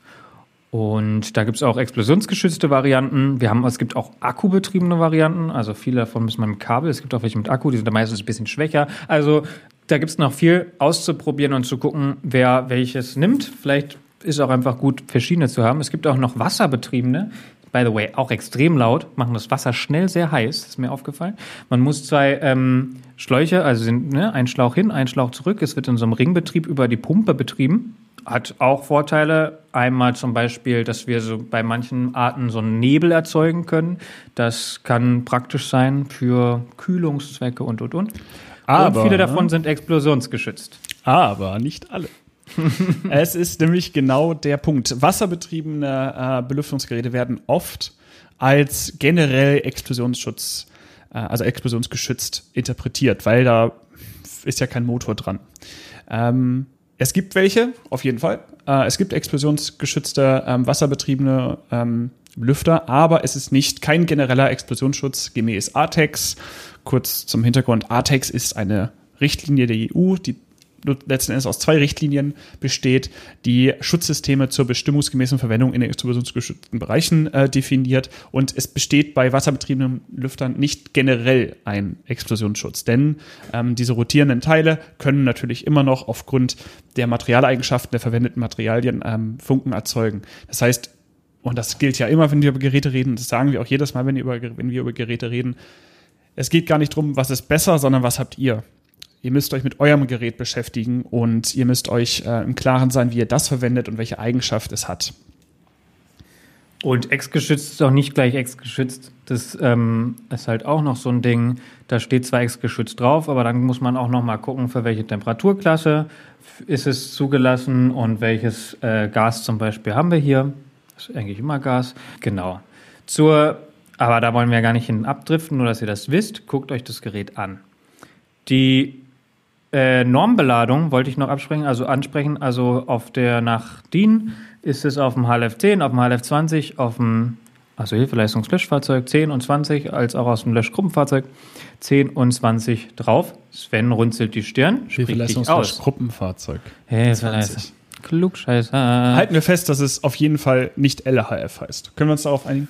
Und da gibt es auch explosionsgeschützte Varianten. Wir haben, es gibt auch akkubetriebene Varianten. Also viele davon müssen man mit Kabel. Es gibt auch welche mit Akku, die sind meistens ein bisschen schwächer. Also da gibt es noch viel auszuprobieren und zu gucken, wer welches nimmt. Vielleicht ist auch einfach gut, verschiedene zu haben. Es gibt auch noch wasserbetriebene. By the way, auch extrem laut, machen das Wasser schnell sehr heiß, ist mir aufgefallen. Man muss zwei ähm, Schläuche, also sind, ne, ein Schlauch hin, ein Schlauch zurück. Es wird in so einem Ringbetrieb über die Pumpe betrieben. Hat auch Vorteile. Einmal zum Beispiel, dass wir so bei manchen Arten so einen Nebel erzeugen können. Das kann praktisch sein für Kühlungszwecke und, und, und. Aber, und viele davon sind explosionsgeschützt. Aber nicht alle. es ist nämlich genau der Punkt. Wasserbetriebene äh, Belüftungsgeräte werden oft als generell Explosionsschutz, äh, also explosionsgeschützt interpretiert, weil da ist ja kein Motor dran. Ähm, es gibt welche, auf jeden Fall. Äh, es gibt explosionsgeschützte ähm, wasserbetriebene ähm, Lüfter, aber es ist nicht kein genereller Explosionsschutz gemäß ATEX. Kurz zum Hintergrund, ATEX ist eine Richtlinie der EU, die letzten Endes aus zwei Richtlinien besteht, die Schutzsysteme zur bestimmungsgemäßen Verwendung in explosionsgeschützten Bereichen äh, definiert. Und es besteht bei wasserbetriebenen Lüftern nicht generell ein Explosionsschutz, denn ähm, diese rotierenden Teile können natürlich immer noch aufgrund der Materialeigenschaften der verwendeten Materialien ähm, Funken erzeugen. Das heißt, und das gilt ja immer, wenn wir über Geräte reden, das sagen wir auch jedes Mal, wenn über, wenn wir über Geräte reden, es geht gar nicht darum, was ist besser, sondern was habt ihr. Ihr müsst euch mit eurem Gerät beschäftigen und ihr müsst euch äh, im Klaren sein, wie ihr das verwendet und welche Eigenschaft es hat. Und ex-geschützt ist auch nicht gleich ex-geschützt. Das ähm, ist halt auch noch so ein Ding. Da steht zwar ex-geschützt drauf, aber dann muss man auch noch mal gucken, für welche Temperaturklasse ist es zugelassen und welches äh, Gas zum Beispiel haben wir hier. Das ist eigentlich immer Gas. Genau. Zur, aber da wollen wir gar nicht hin abdriften, nur dass ihr das wisst. Guckt euch das Gerät an. Die äh, Normbeladung wollte ich noch absprechen, also ansprechen. Also auf der nach DIN ist es auf dem HLF 10, auf dem HLF 20, auf dem also Hilfeleistungslöschfahrzeug 10 und 20, als auch aus dem Löschgruppenfahrzeug 10 und 20 drauf. Sven runzelt die Stirn, Hilfeleistungslöschgruppenfahrzeug. Hilfeleistung. Klugscheißer. Halten wir fest, dass es auf jeden Fall nicht LHF heißt. Können wir uns darauf einigen?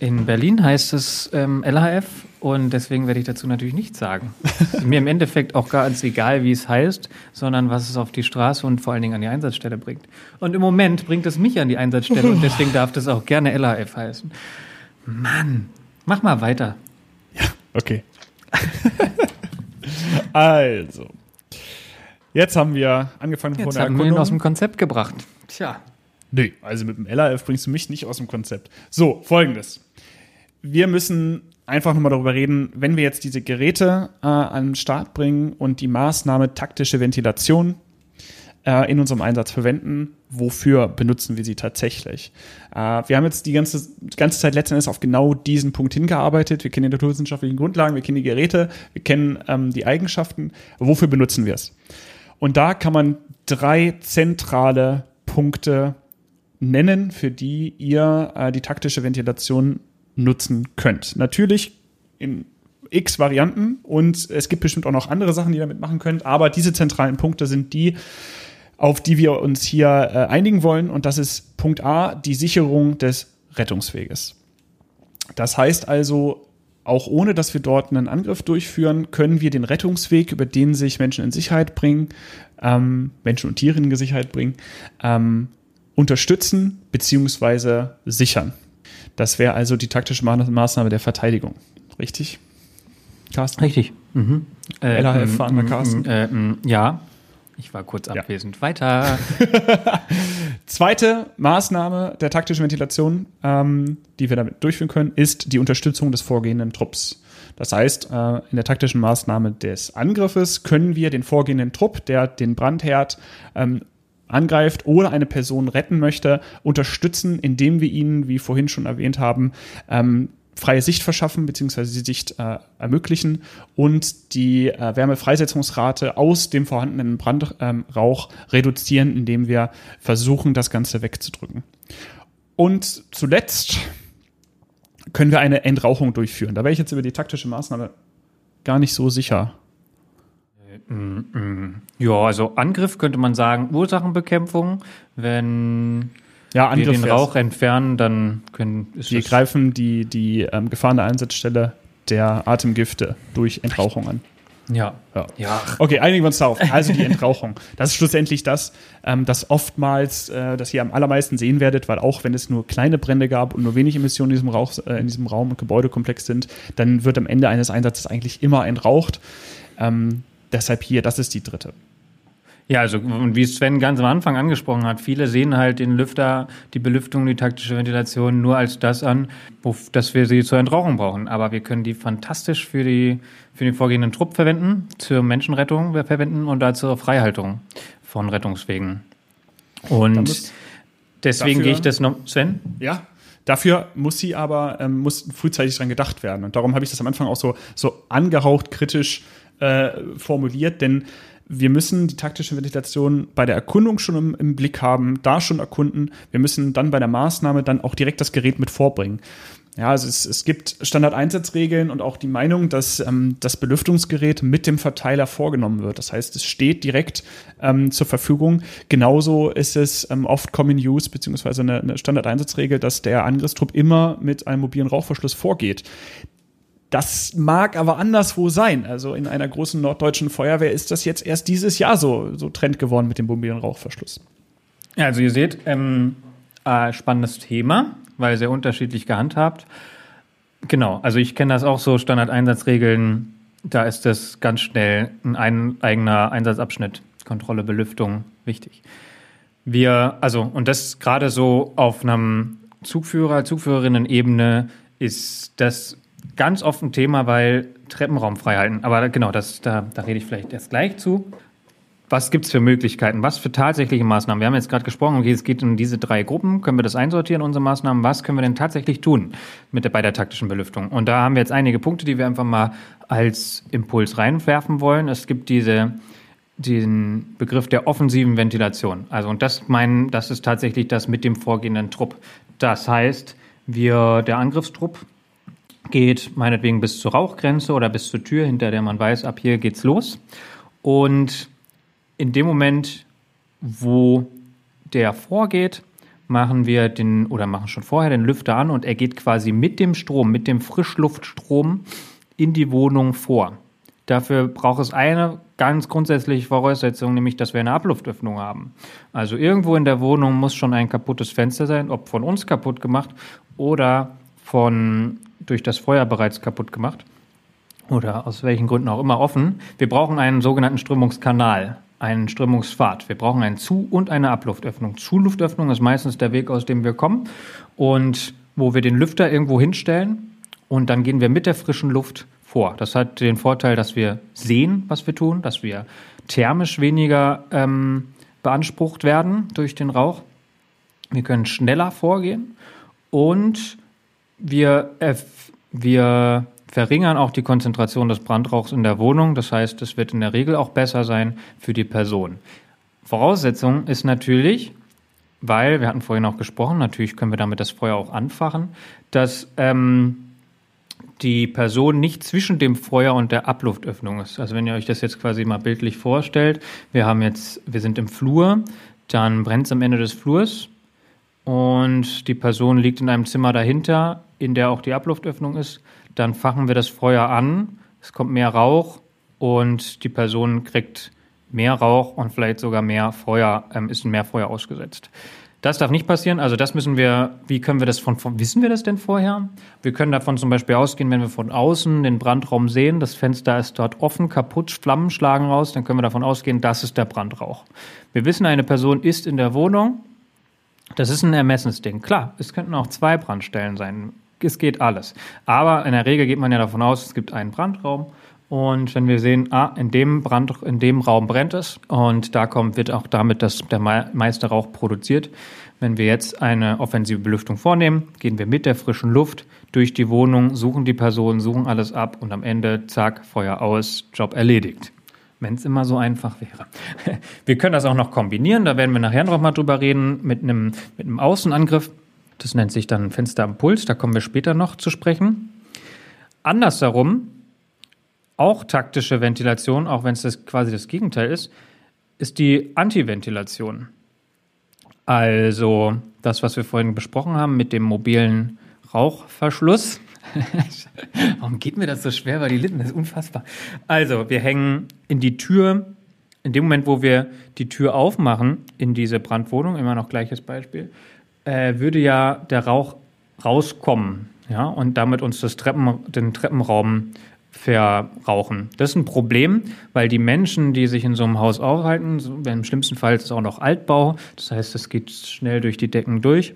In Berlin heißt es ähm, LHF und deswegen werde ich dazu natürlich nichts sagen. mir im Endeffekt auch ganz egal, wie es heißt, sondern was es auf die Straße und vor allen Dingen an die Einsatzstelle bringt. Und im Moment bringt es mich an die Einsatzstelle und deswegen darf das auch gerne LHF heißen. Mann, mach mal weiter. Ja, okay. also, jetzt haben wir angefangen jetzt von der haben wir ihn aus dem Konzept gebracht. Tja. Nö, also mit dem LAF bringst du mich nicht aus dem Konzept. So, folgendes. Wir müssen einfach nochmal darüber reden, wenn wir jetzt diese Geräte äh, an den Start bringen und die Maßnahme taktische Ventilation äh, in unserem Einsatz verwenden, wofür benutzen wir sie tatsächlich? Äh, wir haben jetzt die ganze, die ganze Zeit letzten Endes auf genau diesen Punkt hingearbeitet. Wir kennen die naturwissenschaftlichen Grundlagen, wir kennen die Geräte, wir kennen ähm, die Eigenschaften. Wofür benutzen wir es? Und da kann man drei zentrale Punkte nennen, für die ihr äh, die taktische Ventilation nutzen könnt. Natürlich in x Varianten und es gibt bestimmt auch noch andere Sachen, die ihr damit machen könnt, aber diese zentralen Punkte sind die, auf die wir uns hier äh, einigen wollen und das ist Punkt A, die Sicherung des Rettungsweges. Das heißt also, auch ohne dass wir dort einen Angriff durchführen, können wir den Rettungsweg, über den sich Menschen in Sicherheit bringen, ähm, Menschen und Tiere in Sicherheit bringen, ähm, unterstützen bzw. sichern. Das wäre also die taktische Maßnahme der Verteidigung. Richtig? Carsten? Richtig. Mhm. Äh, LHF fahren wir, Carsten? Äh, ja, ich war kurz abwesend. Ja. Weiter. Zweite Maßnahme der taktischen Ventilation, ähm, die wir damit durchführen können, ist die Unterstützung des vorgehenden Trupps. Das heißt, äh, in der taktischen Maßnahme des Angriffes können wir den vorgehenden Trupp, der den Brandherd ähm, angreift oder eine Person retten möchte, unterstützen, indem wir ihnen, wie vorhin schon erwähnt haben, ähm, freie Sicht verschaffen bzw. Sicht äh, ermöglichen und die äh, Wärmefreisetzungsrate aus dem vorhandenen Brandrauch ähm, reduzieren, indem wir versuchen, das Ganze wegzudrücken. Und zuletzt können wir eine Entrauchung durchführen. Da wäre ich jetzt über die taktische Maßnahme gar nicht so sicher. Ja, also Angriff könnte man sagen, Ursachenbekämpfung, wenn ja, wir den. Rauch entfernen, dann können Wir greifen die, die ähm, gefahrene Einsatzstelle der Atemgifte durch Entrauchung an. Ja. Ja. Ja. Okay, einigen wir uns darauf. Also die Entrauchung. Das ist schlussendlich das, ähm, das oftmals, äh, das ihr am allermeisten sehen werdet, weil auch wenn es nur kleine Brände gab und nur wenig Emissionen in diesem, Rauch, äh, in diesem Raum und Gebäudekomplex sind, dann wird am Ende eines Einsatzes eigentlich immer entraucht. Ähm, deshalb hier, das ist die dritte. Ja, also und wie Sven ganz am Anfang angesprochen hat, viele sehen halt den Lüfter, die Belüftung, die taktische Ventilation nur als das an, wo, dass wir sie zur Entrauchung brauchen. Aber wir können die fantastisch für, die, für den vorgehenden Trupp verwenden, zur Menschenrettung verwenden und da zur Freihaltung von Rettungswegen. Und deswegen dafür- gehe ich das noch, Sven? Ja. Dafür muss sie aber, ähm, muss frühzeitig dran gedacht werden. Und darum habe ich das am Anfang auch so, so angehaucht kritisch äh, formuliert, denn wir müssen die taktische Ventilation bei der Erkundung schon im, im Blick haben, da schon erkunden. Wir müssen dann bei der Maßnahme dann auch direkt das Gerät mit vorbringen. Ja, also es, es gibt Standardeinsatzregeln und auch die Meinung, dass ähm, das Belüftungsgerät mit dem Verteiler vorgenommen wird. Das heißt, es steht direkt ähm, zur Verfügung. Genauso ist es ähm, oft Common Use beziehungsweise eine, eine Standardeinsatzregel, dass der Angriffstrupp immer mit einem mobilen Rauchverschluss vorgeht. Das mag aber anderswo sein. Also in einer großen norddeutschen Feuerwehr ist das jetzt erst dieses Jahr so, so Trend geworden mit dem mobilen Rauchverschluss. Ja, also ihr seht, ähm, äh, spannendes Thema, weil sehr unterschiedlich gehandhabt. Genau, also ich kenne das auch so, Standardeinsatzregeln, da ist das ganz schnell ein, ein eigener Einsatzabschnitt, Kontrolle, Belüftung, wichtig. Wir, also, und das gerade so auf einem Zugführer, Zugführerinnen-Ebene ist das ganz oft ein Thema, weil Treppenraum frei halten. Aber genau, das, da, da rede ich vielleicht erst gleich zu. Was gibt es für Möglichkeiten? Was für tatsächliche Maßnahmen? Wir haben jetzt gerade gesprochen, okay, es geht um diese drei Gruppen. Können wir das einsortieren, unsere Maßnahmen? Was können wir denn tatsächlich tun mit der, bei der taktischen Belüftung? Und da haben wir jetzt einige Punkte, die wir einfach mal als Impuls reinwerfen wollen. Es gibt diese, den Begriff der offensiven Ventilation. Also, und das meinen, das ist tatsächlich das mit dem vorgehenden Trupp. Das heißt, wir, der Angriffstrupp geht meinetwegen bis zur Rauchgrenze oder bis zur Tür, hinter der man weiß, ab hier geht's los. Und in dem Moment, wo der vorgeht, machen wir den oder machen schon vorher den Lüfter an und er geht quasi mit dem Strom, mit dem Frischluftstrom in die Wohnung vor. Dafür braucht es eine ganz grundsätzliche Voraussetzung, nämlich dass wir eine Abluftöffnung haben. Also irgendwo in der Wohnung muss schon ein kaputtes Fenster sein, ob von uns kaputt gemacht oder von durch das Feuer bereits kaputt gemacht oder aus welchen Gründen auch immer offen. Wir brauchen einen sogenannten Strömungskanal, einen Strömungspfad. Wir brauchen einen Zu- und eine Abluftöffnung. Zuluftöffnung ist meistens der Weg, aus dem wir kommen und wo wir den Lüfter irgendwo hinstellen und dann gehen wir mit der frischen Luft vor. Das hat den Vorteil, dass wir sehen, was wir tun, dass wir thermisch weniger ähm, beansprucht werden durch den Rauch. Wir können schneller vorgehen und wir, erf- wir verringern auch die Konzentration des Brandrauchs in der Wohnung. Das heißt, es wird in der Regel auch besser sein für die Person. Voraussetzung ist natürlich, weil, wir hatten vorhin auch gesprochen, natürlich können wir damit das Feuer auch anfachen, dass ähm, die Person nicht zwischen dem Feuer und der Abluftöffnung ist. Also wenn ihr euch das jetzt quasi mal bildlich vorstellt, wir haben jetzt, wir sind im Flur, dann brennt es am Ende des Flurs und die Person liegt in einem Zimmer dahinter, in der auch die Abluftöffnung ist, dann fachen wir das Feuer an, es kommt mehr Rauch und die Person kriegt mehr Rauch und vielleicht sogar mehr Feuer, ähm, ist mehr Feuer ausgesetzt. Das darf nicht passieren. Also das müssen wir, wie können wir das von, von, wissen wir das denn vorher? Wir können davon zum Beispiel ausgehen, wenn wir von außen den Brandraum sehen, das Fenster ist dort offen, kaputt, Flammen schlagen raus, dann können wir davon ausgehen, das ist der Brandrauch. Wir wissen, eine Person ist in der Wohnung, das ist ein Ermessensding. Klar, es könnten auch zwei Brandstellen sein. Es geht alles. Aber in der Regel geht man ja davon aus, es gibt einen Brandraum. Und wenn wir sehen, ah, in dem Brand, in dem Raum brennt es und da kommt, wird auch damit das, der mei- meiste Rauch produziert. Wenn wir jetzt eine offensive Belüftung vornehmen, gehen wir mit der frischen Luft durch die Wohnung, suchen die Person, suchen alles ab und am Ende, zack, Feuer aus, Job erledigt. Wenn es immer so einfach wäre. Wir können das auch noch kombinieren, da werden wir nachher noch mal drüber reden, mit einem, mit einem Außenangriff. Das nennt sich dann Fenster da kommen wir später noch zu sprechen. Andersherum, auch taktische Ventilation, auch wenn es das quasi das Gegenteil ist, ist die Antiventilation. Also das, was wir vorhin besprochen haben mit dem mobilen Rauchverschluss. Warum geht mir das so schwer bei die Lippen? Das ist unfassbar. Also, wir hängen in die Tür, in dem Moment, wo wir die Tür aufmachen in diese Brandwohnung, immer noch gleiches Beispiel, äh, würde ja der Rauch rauskommen, ja, und damit uns das Treppen, den Treppenraum verrauchen. Das ist ein Problem, weil die Menschen, die sich in so einem Haus aufhalten, im schlimmsten Fall ist es auch noch Altbau, das heißt, es geht schnell durch die Decken durch.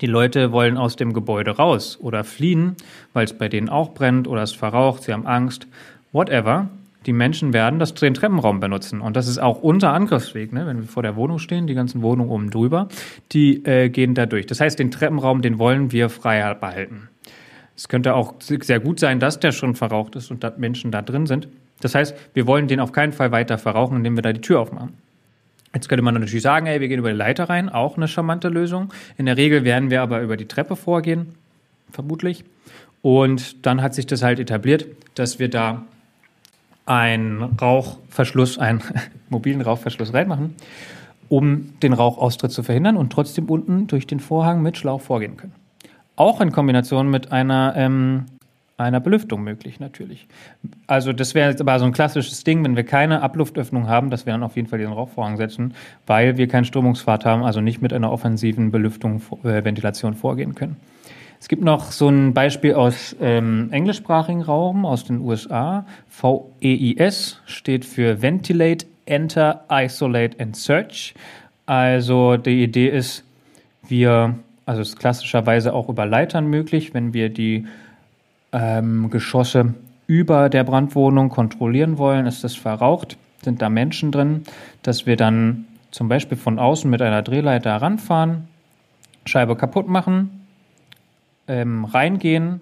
Die Leute wollen aus dem Gebäude raus oder fliehen, weil es bei denen auch brennt oder es verraucht, sie haben Angst, whatever. Die Menschen werden das, den Treppenraum benutzen. Und das ist auch unser Angriffsweg, ne? wenn wir vor der Wohnung stehen, die ganzen Wohnungen oben drüber, die äh, gehen da durch. Das heißt, den Treppenraum, den wollen wir frei behalten. Es könnte auch sehr gut sein, dass der schon verraucht ist und da Menschen da drin sind. Das heißt, wir wollen den auf keinen Fall weiter verrauchen, indem wir da die Tür aufmachen. Jetzt könnte man natürlich sagen, ey, wir gehen über die Leiter rein, auch eine charmante Lösung. In der Regel werden wir aber über die Treppe vorgehen, vermutlich. Und dann hat sich das halt etabliert, dass wir da einen Rauchverschluss, einen mobilen Rauchverschluss reinmachen, um den Rauchaustritt zu verhindern und trotzdem unten durch den Vorhang mit Schlauch vorgehen können. Auch in Kombination mit einer ähm, einer Belüftung möglich, natürlich. Also das wäre jetzt aber so ein klassisches Ding, wenn wir keine Abluftöffnung haben, dass wir dann auf jeden Fall diesen Rauchvorhang setzen, weil wir keinen Strömungspfad haben, also nicht mit einer offensiven Belüftung, äh, Ventilation vorgehen können. Es gibt noch so ein Beispiel aus ähm, englischsprachigen Raum, aus den USA. VEIS steht für Ventilate, Enter, Isolate and Search. Also die Idee ist, wir, also es ist klassischerweise auch über Leitern möglich, wenn wir die ähm, Geschosse über der Brandwohnung kontrollieren wollen, ist das verraucht, sind da Menschen drin, dass wir dann zum Beispiel von außen mit einer Drehleiter ranfahren, Scheibe kaputt machen, ähm, reingehen,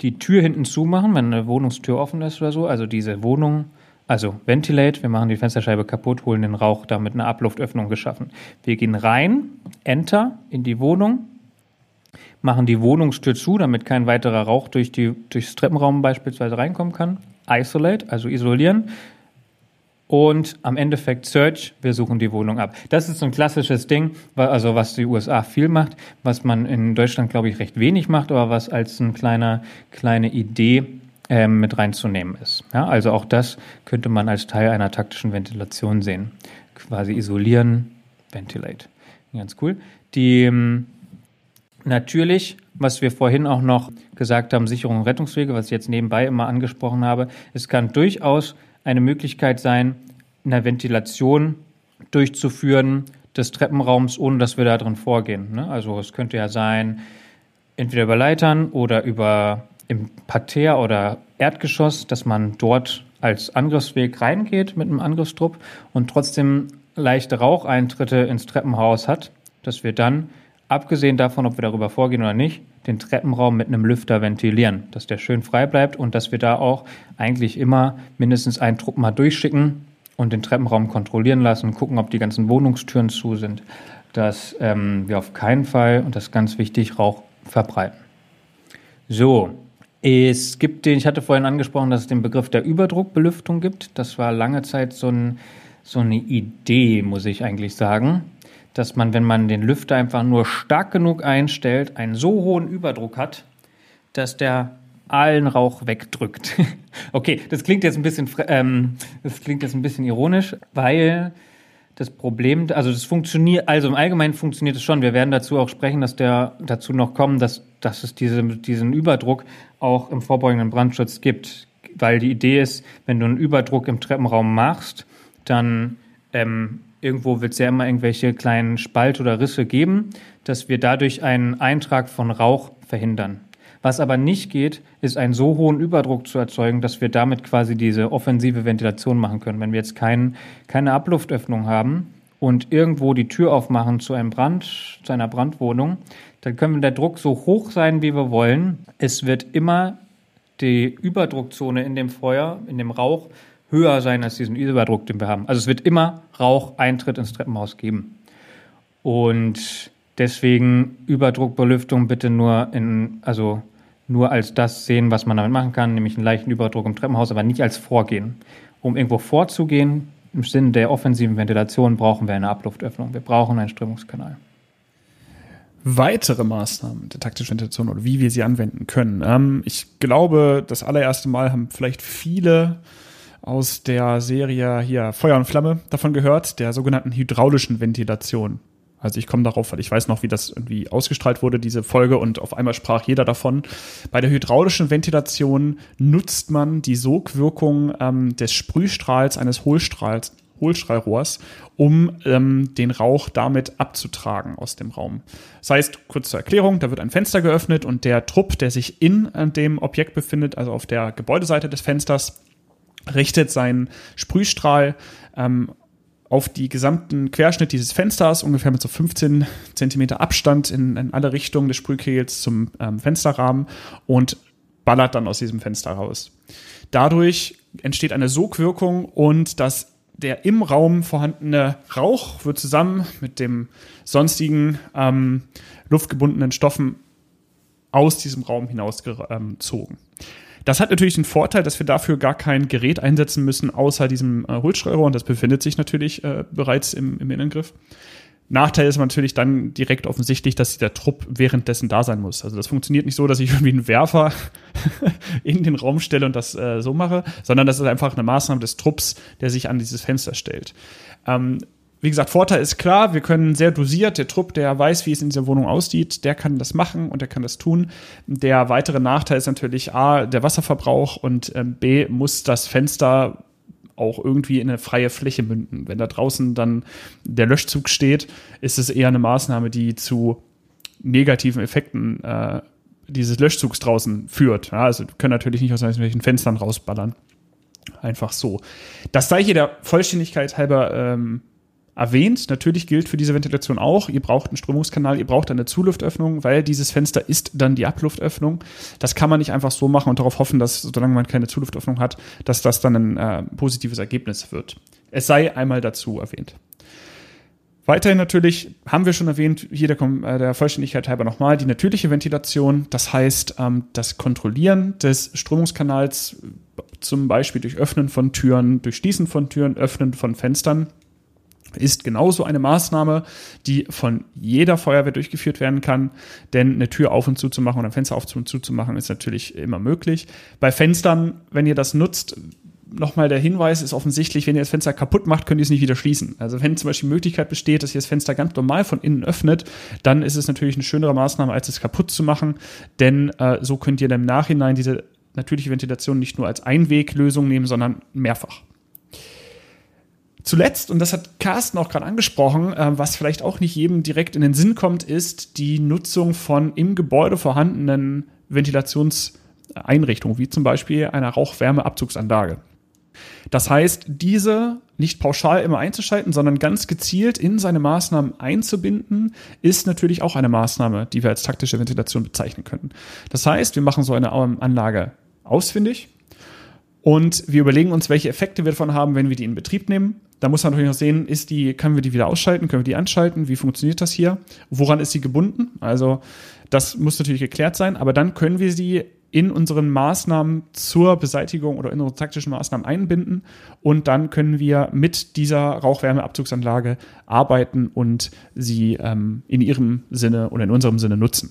die Tür hinten zumachen, wenn eine Wohnungstür offen ist oder so, also diese Wohnung, also Ventilate, wir machen die Fensterscheibe kaputt, holen den Rauch, damit eine Abluftöffnung geschaffen. Wir gehen rein, Enter in die Wohnung, machen die Wohnungstür zu, damit kein weiterer Rauch durch die, durchs Treppenraum beispielsweise reinkommen kann. Isolate, also isolieren. Und am Endeffekt Search, wir suchen die Wohnung ab. Das ist so ein klassisches Ding, also was die USA viel macht, was man in Deutschland, glaube ich, recht wenig macht, aber was als eine kleine, kleine Idee ähm, mit reinzunehmen ist. Ja, also auch das könnte man als Teil einer taktischen Ventilation sehen. Quasi isolieren, ventilate. Ganz cool. Die ähm, Natürlich, was wir vorhin auch noch gesagt haben, Sicherung und Rettungswege, was ich jetzt nebenbei immer angesprochen habe, es kann durchaus eine Möglichkeit sein, eine Ventilation durchzuführen des Treppenraums, ohne dass wir da drin vorgehen. Ne? Also es könnte ja sein, entweder über Leitern oder über im Parterre oder Erdgeschoss, dass man dort als Angriffsweg reingeht mit einem Angriffstrupp und trotzdem leichte Raucheintritte ins Treppenhaus hat, dass wir dann abgesehen davon, ob wir darüber vorgehen oder nicht, den Treppenraum mit einem Lüfter ventilieren, dass der schön frei bleibt und dass wir da auch eigentlich immer mindestens einen Trupp mal durchschicken und den Treppenraum kontrollieren lassen, gucken, ob die ganzen Wohnungstüren zu sind, dass ähm, wir auf keinen Fall, und das ist ganz wichtig, Rauch verbreiten. So, es gibt den, ich hatte vorhin angesprochen, dass es den Begriff der Überdruckbelüftung gibt. Das war lange Zeit so, ein, so eine Idee, muss ich eigentlich sagen dass man, wenn man den Lüfter einfach nur stark genug einstellt, einen so hohen Überdruck hat, dass der allen Rauch wegdrückt. okay, das klingt jetzt ein bisschen, ähm, das klingt jetzt ein bisschen ironisch, weil das Problem, also das funktioniert, also im Allgemeinen funktioniert es schon. Wir werden dazu auch sprechen, dass der dazu noch kommen, dass, dass es diese, diesen Überdruck auch im vorbeugenden Brandschutz gibt. Weil die Idee ist, wenn du einen Überdruck im Treppenraum machst, dann ähm, irgendwo wird es ja immer irgendwelche kleinen Spalt oder Risse geben, dass wir dadurch einen Eintrag von Rauch verhindern. Was aber nicht geht, ist einen so hohen Überdruck zu erzeugen, dass wir damit quasi diese offensive Ventilation machen können. Wenn wir jetzt kein, keine Abluftöffnung haben und irgendwo die Tür aufmachen zu einem Brand, zu einer Brandwohnung, dann können der Druck so hoch sein, wie wir wollen. Es wird immer die Überdruckzone in dem Feuer, in dem Rauch höher sein als diesen Überdruck, den wir haben. Also es wird immer Raucheintritt ins Treppenhaus geben. Und deswegen Überdruckbelüftung bitte nur in, also nur als das sehen, was man damit machen kann, nämlich einen leichten Überdruck im Treppenhaus, aber nicht als Vorgehen. Um irgendwo vorzugehen, im Sinne der offensiven Ventilation brauchen wir eine Abluftöffnung. Wir brauchen einen Strömungskanal. Weitere Maßnahmen der taktischen Ventilation oder wie wir sie anwenden können. Ähm, ich glaube, das allererste Mal haben vielleicht viele aus der Serie hier Feuer und Flamme davon gehört, der sogenannten hydraulischen Ventilation. Also ich komme darauf, weil ich weiß noch, wie das irgendwie ausgestrahlt wurde, diese Folge, und auf einmal sprach jeder davon. Bei der hydraulischen Ventilation nutzt man die Sogwirkung ähm, des Sprühstrahls eines Hohlstrahls, Hohlstrahlrohrs, um ähm, den Rauch damit abzutragen aus dem Raum. Das heißt, kurz zur Erklärung, da wird ein Fenster geöffnet und der Trupp, der sich in äh, dem Objekt befindet, also auf der Gebäudeseite des Fensters, richtet seinen Sprühstrahl ähm, auf die gesamten Querschnitt dieses Fensters, ungefähr mit so 15 Zentimeter Abstand in, in alle Richtungen des Sprühkegels zum ähm, Fensterrahmen und ballert dann aus diesem Fenster raus. Dadurch entsteht eine Sogwirkung und das der im Raum vorhandene Rauch wird zusammen mit dem sonstigen ähm, luftgebundenen Stoffen aus diesem Raum hinausgezogen. Das hat natürlich den Vorteil, dass wir dafür gar kein Gerät einsetzen müssen, außer diesem äh, Hohlstreurohr. Und das befindet sich natürlich äh, bereits im, im Innengriff. Nachteil ist natürlich dann direkt offensichtlich, dass der Trupp währenddessen da sein muss. Also das funktioniert nicht so, dass ich irgendwie einen Werfer in den Raum stelle und das äh, so mache, sondern das ist einfach eine Maßnahme des Trupps, der sich an dieses Fenster stellt. Ähm, wie gesagt, Vorteil ist klar, wir können sehr dosiert, der Trupp, der weiß, wie es in dieser Wohnung aussieht, der kann das machen und der kann das tun. Der weitere Nachteil ist natürlich A, der Wasserverbrauch und ähm, B, muss das Fenster auch irgendwie in eine freie Fläche münden. Wenn da draußen dann der Löschzug steht, ist es eher eine Maßnahme, die zu negativen Effekten äh, dieses Löschzugs draußen führt. Ja, also können natürlich nicht aus irgendwelchen Fenstern rausballern. Einfach so. Das sei hier der Vollständigkeit halber ähm, erwähnt. Natürlich gilt für diese Ventilation auch, ihr braucht einen Strömungskanal, ihr braucht eine Zuluftöffnung, weil dieses Fenster ist dann die Abluftöffnung. Das kann man nicht einfach so machen und darauf hoffen, dass, solange man keine Zuluftöffnung hat, dass das dann ein äh, positives Ergebnis wird. Es sei einmal dazu erwähnt. Weiterhin natürlich haben wir schon erwähnt, hier der, äh, der Vollständigkeit halber nochmal, die natürliche Ventilation, das heißt ähm, das Kontrollieren des Strömungskanals, zum Beispiel durch Öffnen von Türen, durch Schließen von Türen, Öffnen von Fenstern, ist genauso eine Maßnahme, die von jeder Feuerwehr durchgeführt werden kann, denn eine Tür auf und zu zu machen oder ein Fenster auf und zu zu machen ist natürlich immer möglich. Bei Fenstern, wenn ihr das nutzt, nochmal der Hinweis ist offensichtlich, wenn ihr das Fenster kaputt macht, könnt ihr es nicht wieder schließen. Also wenn zum Beispiel die Möglichkeit besteht, dass ihr das Fenster ganz normal von innen öffnet, dann ist es natürlich eine schönere Maßnahme, als es kaputt zu machen, denn äh, so könnt ihr dann im Nachhinein diese natürliche Ventilation nicht nur als Einweglösung nehmen, sondern mehrfach. Zuletzt, und das hat Carsten auch gerade angesprochen, äh, was vielleicht auch nicht jedem direkt in den Sinn kommt, ist die Nutzung von im Gebäude vorhandenen Ventilationseinrichtungen, wie zum Beispiel einer Rauchwärmeabzugsanlage. Das heißt, diese nicht pauschal immer einzuschalten, sondern ganz gezielt in seine Maßnahmen einzubinden, ist natürlich auch eine Maßnahme, die wir als taktische Ventilation bezeichnen können. Das heißt, wir machen so eine Anlage ausfindig und wir überlegen uns, welche Effekte wir davon haben, wenn wir die in Betrieb nehmen da muss man natürlich noch sehen, ist die, können wir die wieder ausschalten, können wir die anschalten, wie funktioniert das hier? Woran ist sie gebunden? Also das muss natürlich geklärt sein, aber dann können wir sie in unseren Maßnahmen zur Beseitigung oder in unsere taktischen Maßnahmen einbinden und dann können wir mit dieser Rauchwärmeabzugsanlage arbeiten und sie ähm, in ihrem Sinne oder in unserem Sinne nutzen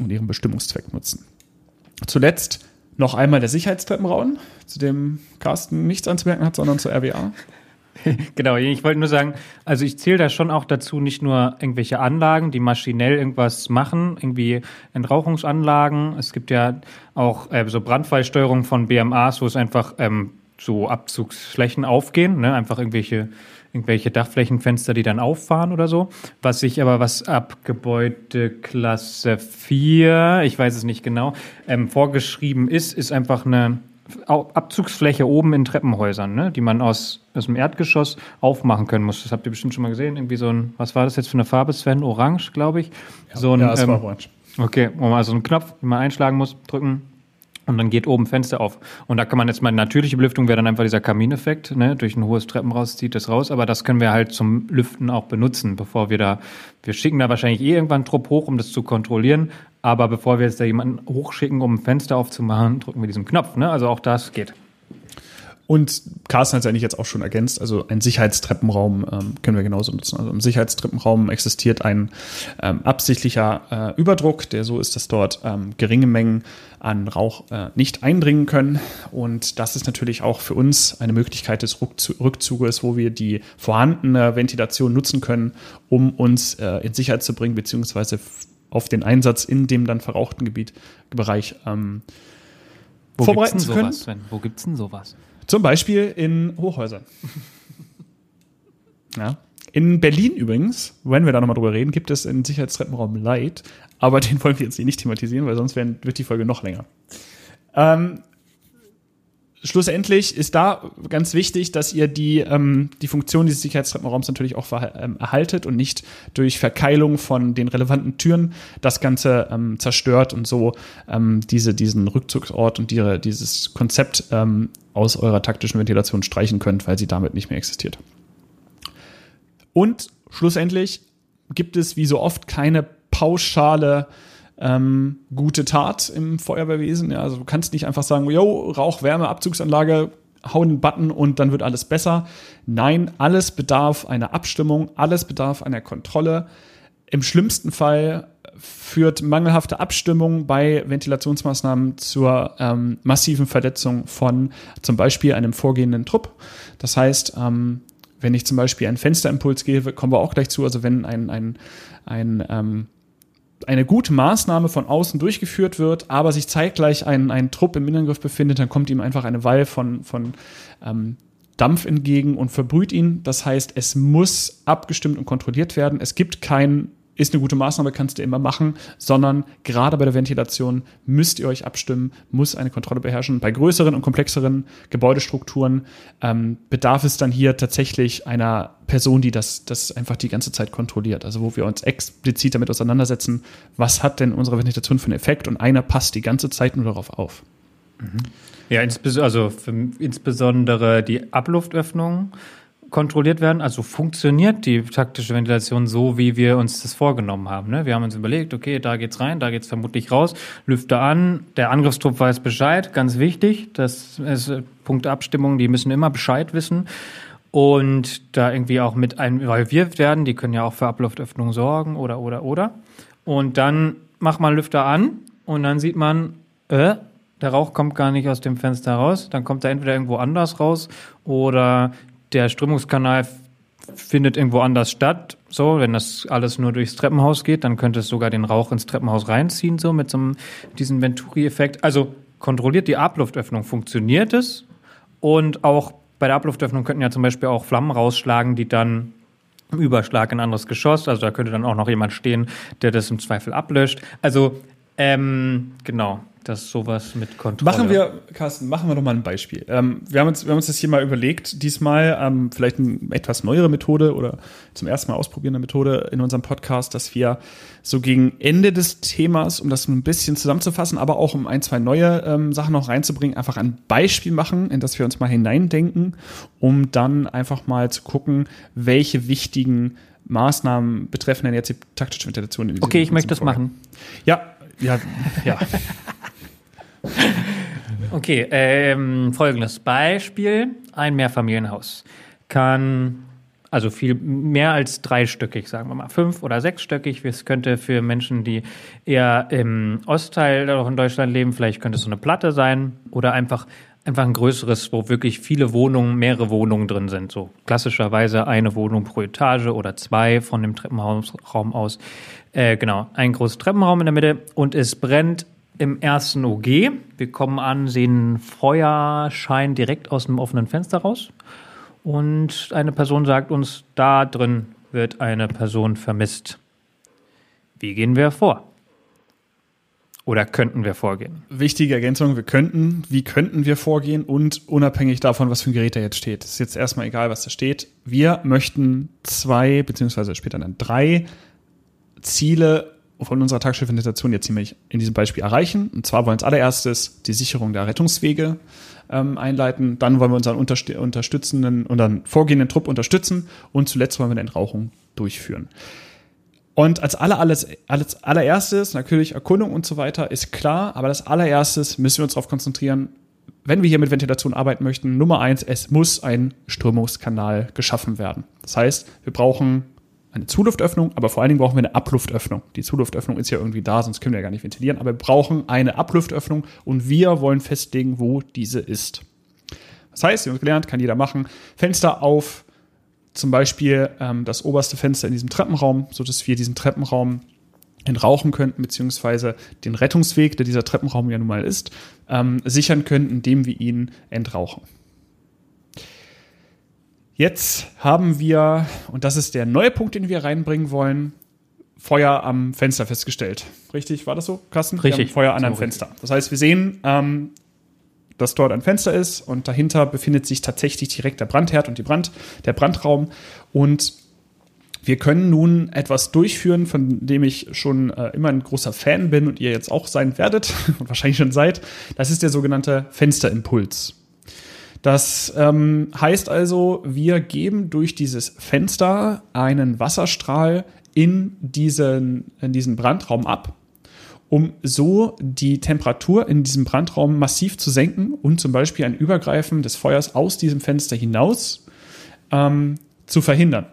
und ihren Bestimmungszweck nutzen. Zuletzt noch einmal der Sicherheitstreppenraum, zu dem Carsten nichts anzumerken hat, sondern zur RWA. genau, ich wollte nur sagen, also ich zähle da schon auch dazu nicht nur irgendwelche Anlagen, die maschinell irgendwas machen, irgendwie Entrauchungsanlagen. Es gibt ja auch äh, so Brandfallsteuerung von BMAs, wo es einfach ähm, so Abzugsflächen aufgehen, ne? einfach irgendwelche irgendwelche Dachflächenfenster, die dann auffahren oder so. Was sich aber, was ab Gebäudeklasse 4, ich weiß es nicht genau, ähm, vorgeschrieben ist, ist einfach eine Abzugsfläche oben in Treppenhäusern, ne, die man aus, aus dem Erdgeschoss aufmachen können muss. Das habt ihr bestimmt schon mal gesehen. Irgendwie so ein, was war das jetzt für eine Farbe, Sven? Orange, glaube ich. Ja, so ein, ja, es ähm, war orange. Okay, wo man also einen Knopf, den man einschlagen muss, drücken, und dann geht oben Fenster auf. Und da kann man jetzt mal, natürliche Belüftung wäre dann einfach dieser Kamineffekt, ne? durch ein hohes Treppen raus zieht das raus. Aber das können wir halt zum Lüften auch benutzen, bevor wir da, wir schicken da wahrscheinlich eh irgendwann einen Trupp hoch, um das zu kontrollieren. Aber bevor wir jetzt da jemanden hochschicken, um ein Fenster aufzumachen, drücken wir diesen Knopf. Ne? Also auch das geht. Und Carsten hat es eigentlich jetzt auch schon ergänzt, also ein Sicherheitstreppenraum ähm, können wir genauso nutzen. Also im Sicherheitstreppenraum existiert ein ähm, absichtlicher äh, Überdruck, der so ist, dass dort ähm, geringe Mengen an Rauch äh, nicht eindringen können. Und das ist natürlich auch für uns eine Möglichkeit des Rückzuges, wo wir die vorhandene Ventilation nutzen können, um uns äh, in Sicherheit zu bringen, beziehungsweise auf den Einsatz in dem dann verrauchten Gebiet, Bereich ähm, Wo vorbereiten zu können. Sowas, Wo gibt es denn sowas? Zum Beispiel in Hochhäusern. ja. In Berlin übrigens, wenn wir da nochmal drüber reden, gibt es einen Sicherheitstreppenraum Light, aber den wollen wir jetzt nicht thematisieren, weil sonst wird die Folge noch länger. Ähm, schlussendlich ist da ganz wichtig, dass ihr die, ähm, die Funktion dieses Sicherheitstreppenraums natürlich auch ähm, erhaltet und nicht durch Verkeilung von den relevanten Türen das Ganze ähm, zerstört und so ähm, diese, diesen Rückzugsort und die, dieses Konzept ähm, aus eurer taktischen Ventilation streichen könnt, weil sie damit nicht mehr existiert. Und schlussendlich gibt es wie so oft keine pauschale ähm, gute Tat im Feuerwehrwesen. Ja, also du kannst nicht einfach sagen, yo, Rauch-Wärme-Abzugsanlage, hau einen Button und dann wird alles besser. Nein, alles bedarf einer Abstimmung, alles bedarf einer Kontrolle. Im schlimmsten Fall führt mangelhafte Abstimmung bei Ventilationsmaßnahmen zur ähm, massiven Verletzung von zum Beispiel einem vorgehenden Trupp. Das heißt, ähm, wenn ich zum Beispiel einen Fensterimpuls gebe, kommen wir auch gleich zu, also wenn ein, ein, ein ähm, eine gute Maßnahme von außen durchgeführt wird, aber sich zeitgleich ein, ein Trupp im Innengriff befindet, dann kommt ihm einfach eine Wall von, von ähm, Dampf entgegen und verbrüht ihn. Das heißt, es muss abgestimmt und kontrolliert werden. Es gibt kein ist eine gute Maßnahme, kannst du immer machen, sondern gerade bei der Ventilation müsst ihr euch abstimmen, muss eine Kontrolle beherrschen. Bei größeren und komplexeren Gebäudestrukturen ähm, bedarf es dann hier tatsächlich einer Person, die das, das einfach die ganze Zeit kontrolliert. Also wo wir uns explizit damit auseinandersetzen, was hat denn unsere Ventilation für einen Effekt und einer passt die ganze Zeit nur darauf auf. Mhm. Ja, also insbesondere die Abluftöffnung kontrolliert werden? Also funktioniert die taktische Ventilation so, wie wir uns das vorgenommen haben? Ne? Wir haben uns überlegt, okay, da geht's rein, da geht's vermutlich raus, Lüfter an, der Angriffstrupp weiß Bescheid, ganz wichtig, das ist äh, Punkt Abstimmung, die müssen immer Bescheid wissen und da irgendwie auch mit involviert werden, die können ja auch für Abluftöffnung sorgen oder oder oder. Und dann macht man Lüfter an und dann sieht man, äh, der Rauch kommt gar nicht aus dem Fenster raus, dann kommt er entweder irgendwo anders raus oder der Strömungskanal findet irgendwo anders statt. So, wenn das alles nur durchs Treppenhaus geht, dann könnte es sogar den Rauch ins Treppenhaus reinziehen, so mit so einem, diesem Venturi-Effekt. Also kontrolliert die Abluftöffnung, funktioniert es? Und auch bei der Abluftöffnung könnten ja zum Beispiel auch Flammen rausschlagen, die dann im Überschlag in ein anderes Geschoss, also da könnte dann auch noch jemand stehen, der das im Zweifel ablöscht. Also, ähm, genau dass sowas mit Kontrolle. Machen wir, Carsten, machen wir doch mal ein Beispiel. Ähm, wir, haben uns, wir haben uns das hier mal überlegt, diesmal ähm, vielleicht eine etwas neuere Methode oder zum ersten Mal ausprobierende Methode in unserem Podcast, dass wir so gegen Ende des Themas, um das ein bisschen zusammenzufassen, aber auch um ein, zwei neue ähm, Sachen noch reinzubringen, einfach ein Beispiel machen, in das wir uns mal hineindenken, um dann einfach mal zu gucken, welche wichtigen Maßnahmen betreffen denn jetzt die taktische Ventilation in Okay, ich möchte das machen. Ja, ja, ja. Okay, ähm, folgendes Beispiel. Ein Mehrfamilienhaus kann also viel mehr als dreistöckig, sagen wir mal, fünf- oder sechsstöckig. Es könnte für Menschen, die eher im Ostteil in Deutschland leben, vielleicht könnte es so eine Platte sein oder einfach einfach ein größeres, wo wirklich viele Wohnungen, mehrere Wohnungen drin sind. So klassischerweise eine Wohnung pro Etage oder zwei von dem Treppenraum aus. Äh, genau, ein großer Treppenraum in der Mitte und es brennt im ersten OG. Wir kommen an, sehen Feuerschein direkt aus dem offenen Fenster raus. Und eine Person sagt uns, da drin wird eine Person vermisst. Wie gehen wir vor? Oder könnten wir vorgehen? Wichtige Ergänzung, wir könnten, wie könnten wir vorgehen und unabhängig davon, was für ein Gerät da jetzt steht. Ist jetzt erstmal egal, was da steht. Wir möchten zwei, beziehungsweise später dann drei Ziele von unserer Tagschiffentation jetzt ziemlich in diesem Beispiel erreichen. Und zwar wollen wir als allererstes die Sicherung der Rettungswege ähm, einleiten. Dann wollen wir unseren unterstützenden, unseren vorgehenden Trupp unterstützen. Und zuletzt wollen wir eine Entrauchung durchführen. Und als aller, alles, alles allererstes, natürlich Erkundung und so weiter, ist klar, aber als allererstes müssen wir uns darauf konzentrieren, wenn wir hier mit Ventilation arbeiten möchten, Nummer eins, es muss ein Strömungskanal geschaffen werden. Das heißt, wir brauchen eine Zuluftöffnung, aber vor allen Dingen brauchen wir eine Abluftöffnung. Die Zuluftöffnung ist ja irgendwie da, sonst können wir ja gar nicht ventilieren, aber wir brauchen eine Abluftöffnung und wir wollen festlegen, wo diese ist. Das heißt, wir haben gelernt, kann jeder machen, Fenster auf, zum Beispiel ähm, das oberste Fenster in diesem Treppenraum, sodass wir diesen Treppenraum entrauchen könnten, beziehungsweise den Rettungsweg, der dieser Treppenraum ja nun mal ist, ähm, sichern können, indem wir ihn entrauchen. Jetzt haben wir, und das ist der neue Punkt, den wir reinbringen wollen, Feuer am Fenster festgestellt. Richtig, war das so, Carsten? Richtig. Feuer an einem Fenster. Das heißt, wir sehen, ähm, dass dort ein Fenster ist und dahinter befindet sich tatsächlich direkt der Brandherd und die Brand, der Brandraum. Und wir können nun etwas durchführen, von dem ich schon äh, immer ein großer Fan bin und ihr jetzt auch sein werdet und wahrscheinlich schon seid. Das ist der sogenannte Fensterimpuls. Das ähm, heißt also, wir geben durch dieses Fenster einen Wasserstrahl in diesen, in diesen Brandraum ab, um so die Temperatur in diesem Brandraum massiv zu senken und zum Beispiel ein Übergreifen des Feuers aus diesem Fenster hinaus ähm, zu verhindern.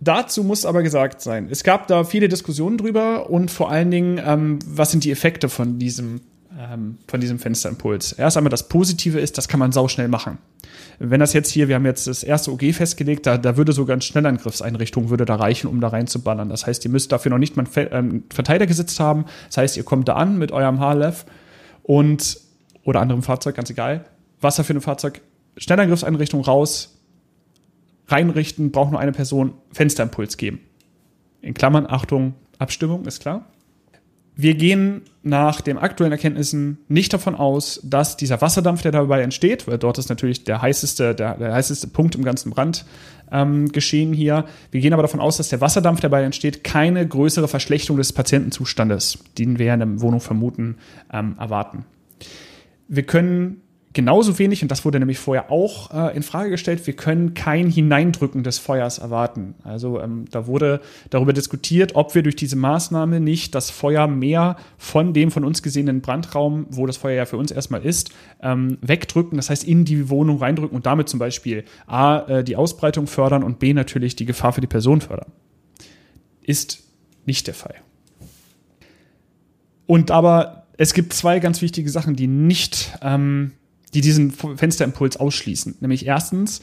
Dazu muss aber gesagt sein, es gab da viele Diskussionen drüber und vor allen Dingen, ähm, was sind die Effekte von diesem ähm, von diesem Fensterimpuls. Erst einmal das Positive ist, das kann man sauschnell machen. Wenn das jetzt hier, wir haben jetzt das erste OG festgelegt, da, da würde sogar eine Schnellangriffseinrichtung würde da reichen, um da reinzuballern. Das heißt, ihr müsst dafür noch nicht mal einen ähm, Verteiler gesetzt haben. Das heißt, ihr kommt da an mit eurem HLF und oder anderem Fahrzeug, ganz egal. Wasser für ein Fahrzeug, Schnellangriffseinrichtung raus, reinrichten, braucht nur eine Person, Fensterimpuls geben. In Klammern, Achtung, Abstimmung, ist klar. Wir gehen nach den aktuellen Erkenntnissen nicht davon aus, dass dieser Wasserdampf, der dabei entsteht, weil dort ist natürlich der heißeste, der, der heißeste Punkt im ganzen Brand ähm, geschehen hier. Wir gehen aber davon aus, dass der Wasserdampf, der dabei entsteht, keine größere Verschlechterung des Patientenzustandes, den wir in der Wohnung vermuten, ähm, erwarten. Wir können genauso wenig, und das wurde nämlich vorher auch äh, in Frage gestellt, wir können kein Hineindrücken des Feuers erwarten. Also ähm, da wurde darüber diskutiert, ob wir durch diese Maßnahme nicht das Feuer mehr von dem von uns gesehenen Brandraum, wo das Feuer ja für uns erstmal ist, ähm, wegdrücken, das heißt in die Wohnung reindrücken und damit zum Beispiel A, äh, die Ausbreitung fördern und B, natürlich die Gefahr für die Person fördern. Ist nicht der Fall. Und aber es gibt zwei ganz wichtige Sachen, die nicht ähm, die diesen Fensterimpuls ausschließen. Nämlich erstens,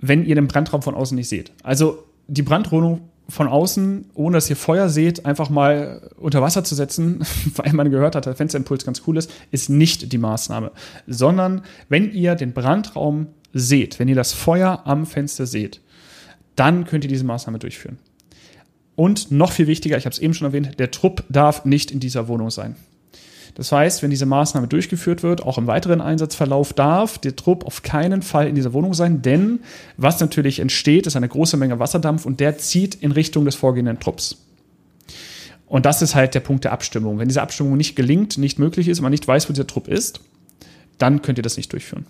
wenn ihr den Brandraum von außen nicht seht. Also die Brandrodung von außen, ohne dass ihr Feuer seht, einfach mal unter Wasser zu setzen, weil man gehört hat, der Fensterimpuls ganz cool ist, ist nicht die Maßnahme. Sondern wenn ihr den Brandraum seht, wenn ihr das Feuer am Fenster seht, dann könnt ihr diese Maßnahme durchführen. Und noch viel wichtiger, ich habe es eben schon erwähnt, der Trupp darf nicht in dieser Wohnung sein. Das heißt, wenn diese Maßnahme durchgeführt wird, auch im weiteren Einsatzverlauf, darf der Trupp auf keinen Fall in dieser Wohnung sein, denn was natürlich entsteht, ist eine große Menge Wasserdampf und der zieht in Richtung des vorgehenden Trupps. Und das ist halt der Punkt der Abstimmung. Wenn diese Abstimmung nicht gelingt, nicht möglich ist, man nicht weiß, wo dieser Trupp ist, dann könnt ihr das nicht durchführen.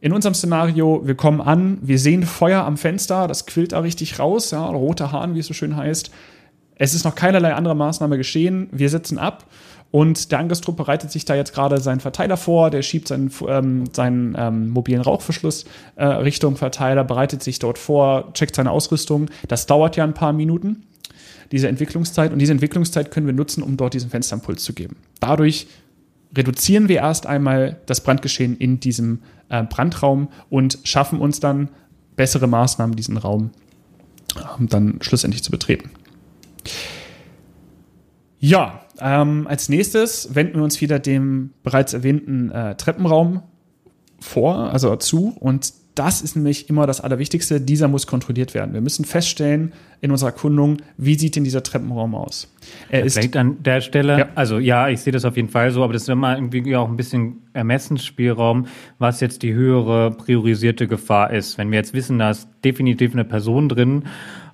In unserem Szenario, wir kommen an, wir sehen Feuer am Fenster, das quillt da richtig raus, ja, roter Hahn, wie es so schön heißt. Es ist noch keinerlei andere Maßnahme geschehen. Wir setzen ab und der Angriffstrupp bereitet sich da jetzt gerade seinen Verteiler vor, der schiebt seinen, ähm, seinen ähm, mobilen Rauchverschluss äh, Richtung Verteiler, bereitet sich dort vor, checkt seine Ausrüstung. Das dauert ja ein paar Minuten, diese Entwicklungszeit. Und diese Entwicklungszeit können wir nutzen, um dort diesen Fensterimpuls zu geben. Dadurch reduzieren wir erst einmal das Brandgeschehen in diesem äh, Brandraum und schaffen uns dann bessere Maßnahmen, diesen Raum äh, dann schlussendlich zu betreten. Ja, ähm, als nächstes wenden wir uns wieder dem bereits erwähnten äh, Treppenraum vor, also zu. Und das ist nämlich immer das Allerwichtigste. Dieser muss kontrolliert werden. Wir müssen feststellen in unserer Erkundung, wie sieht denn dieser Treppenraum aus? Er ist Vielleicht an der Stelle, ja. also ja, ich sehe das auf jeden Fall so, aber das ist immer irgendwie auch ein bisschen Ermessensspielraum, was jetzt die höhere priorisierte Gefahr ist. Wenn wir jetzt wissen, da ist definitiv eine Person drin,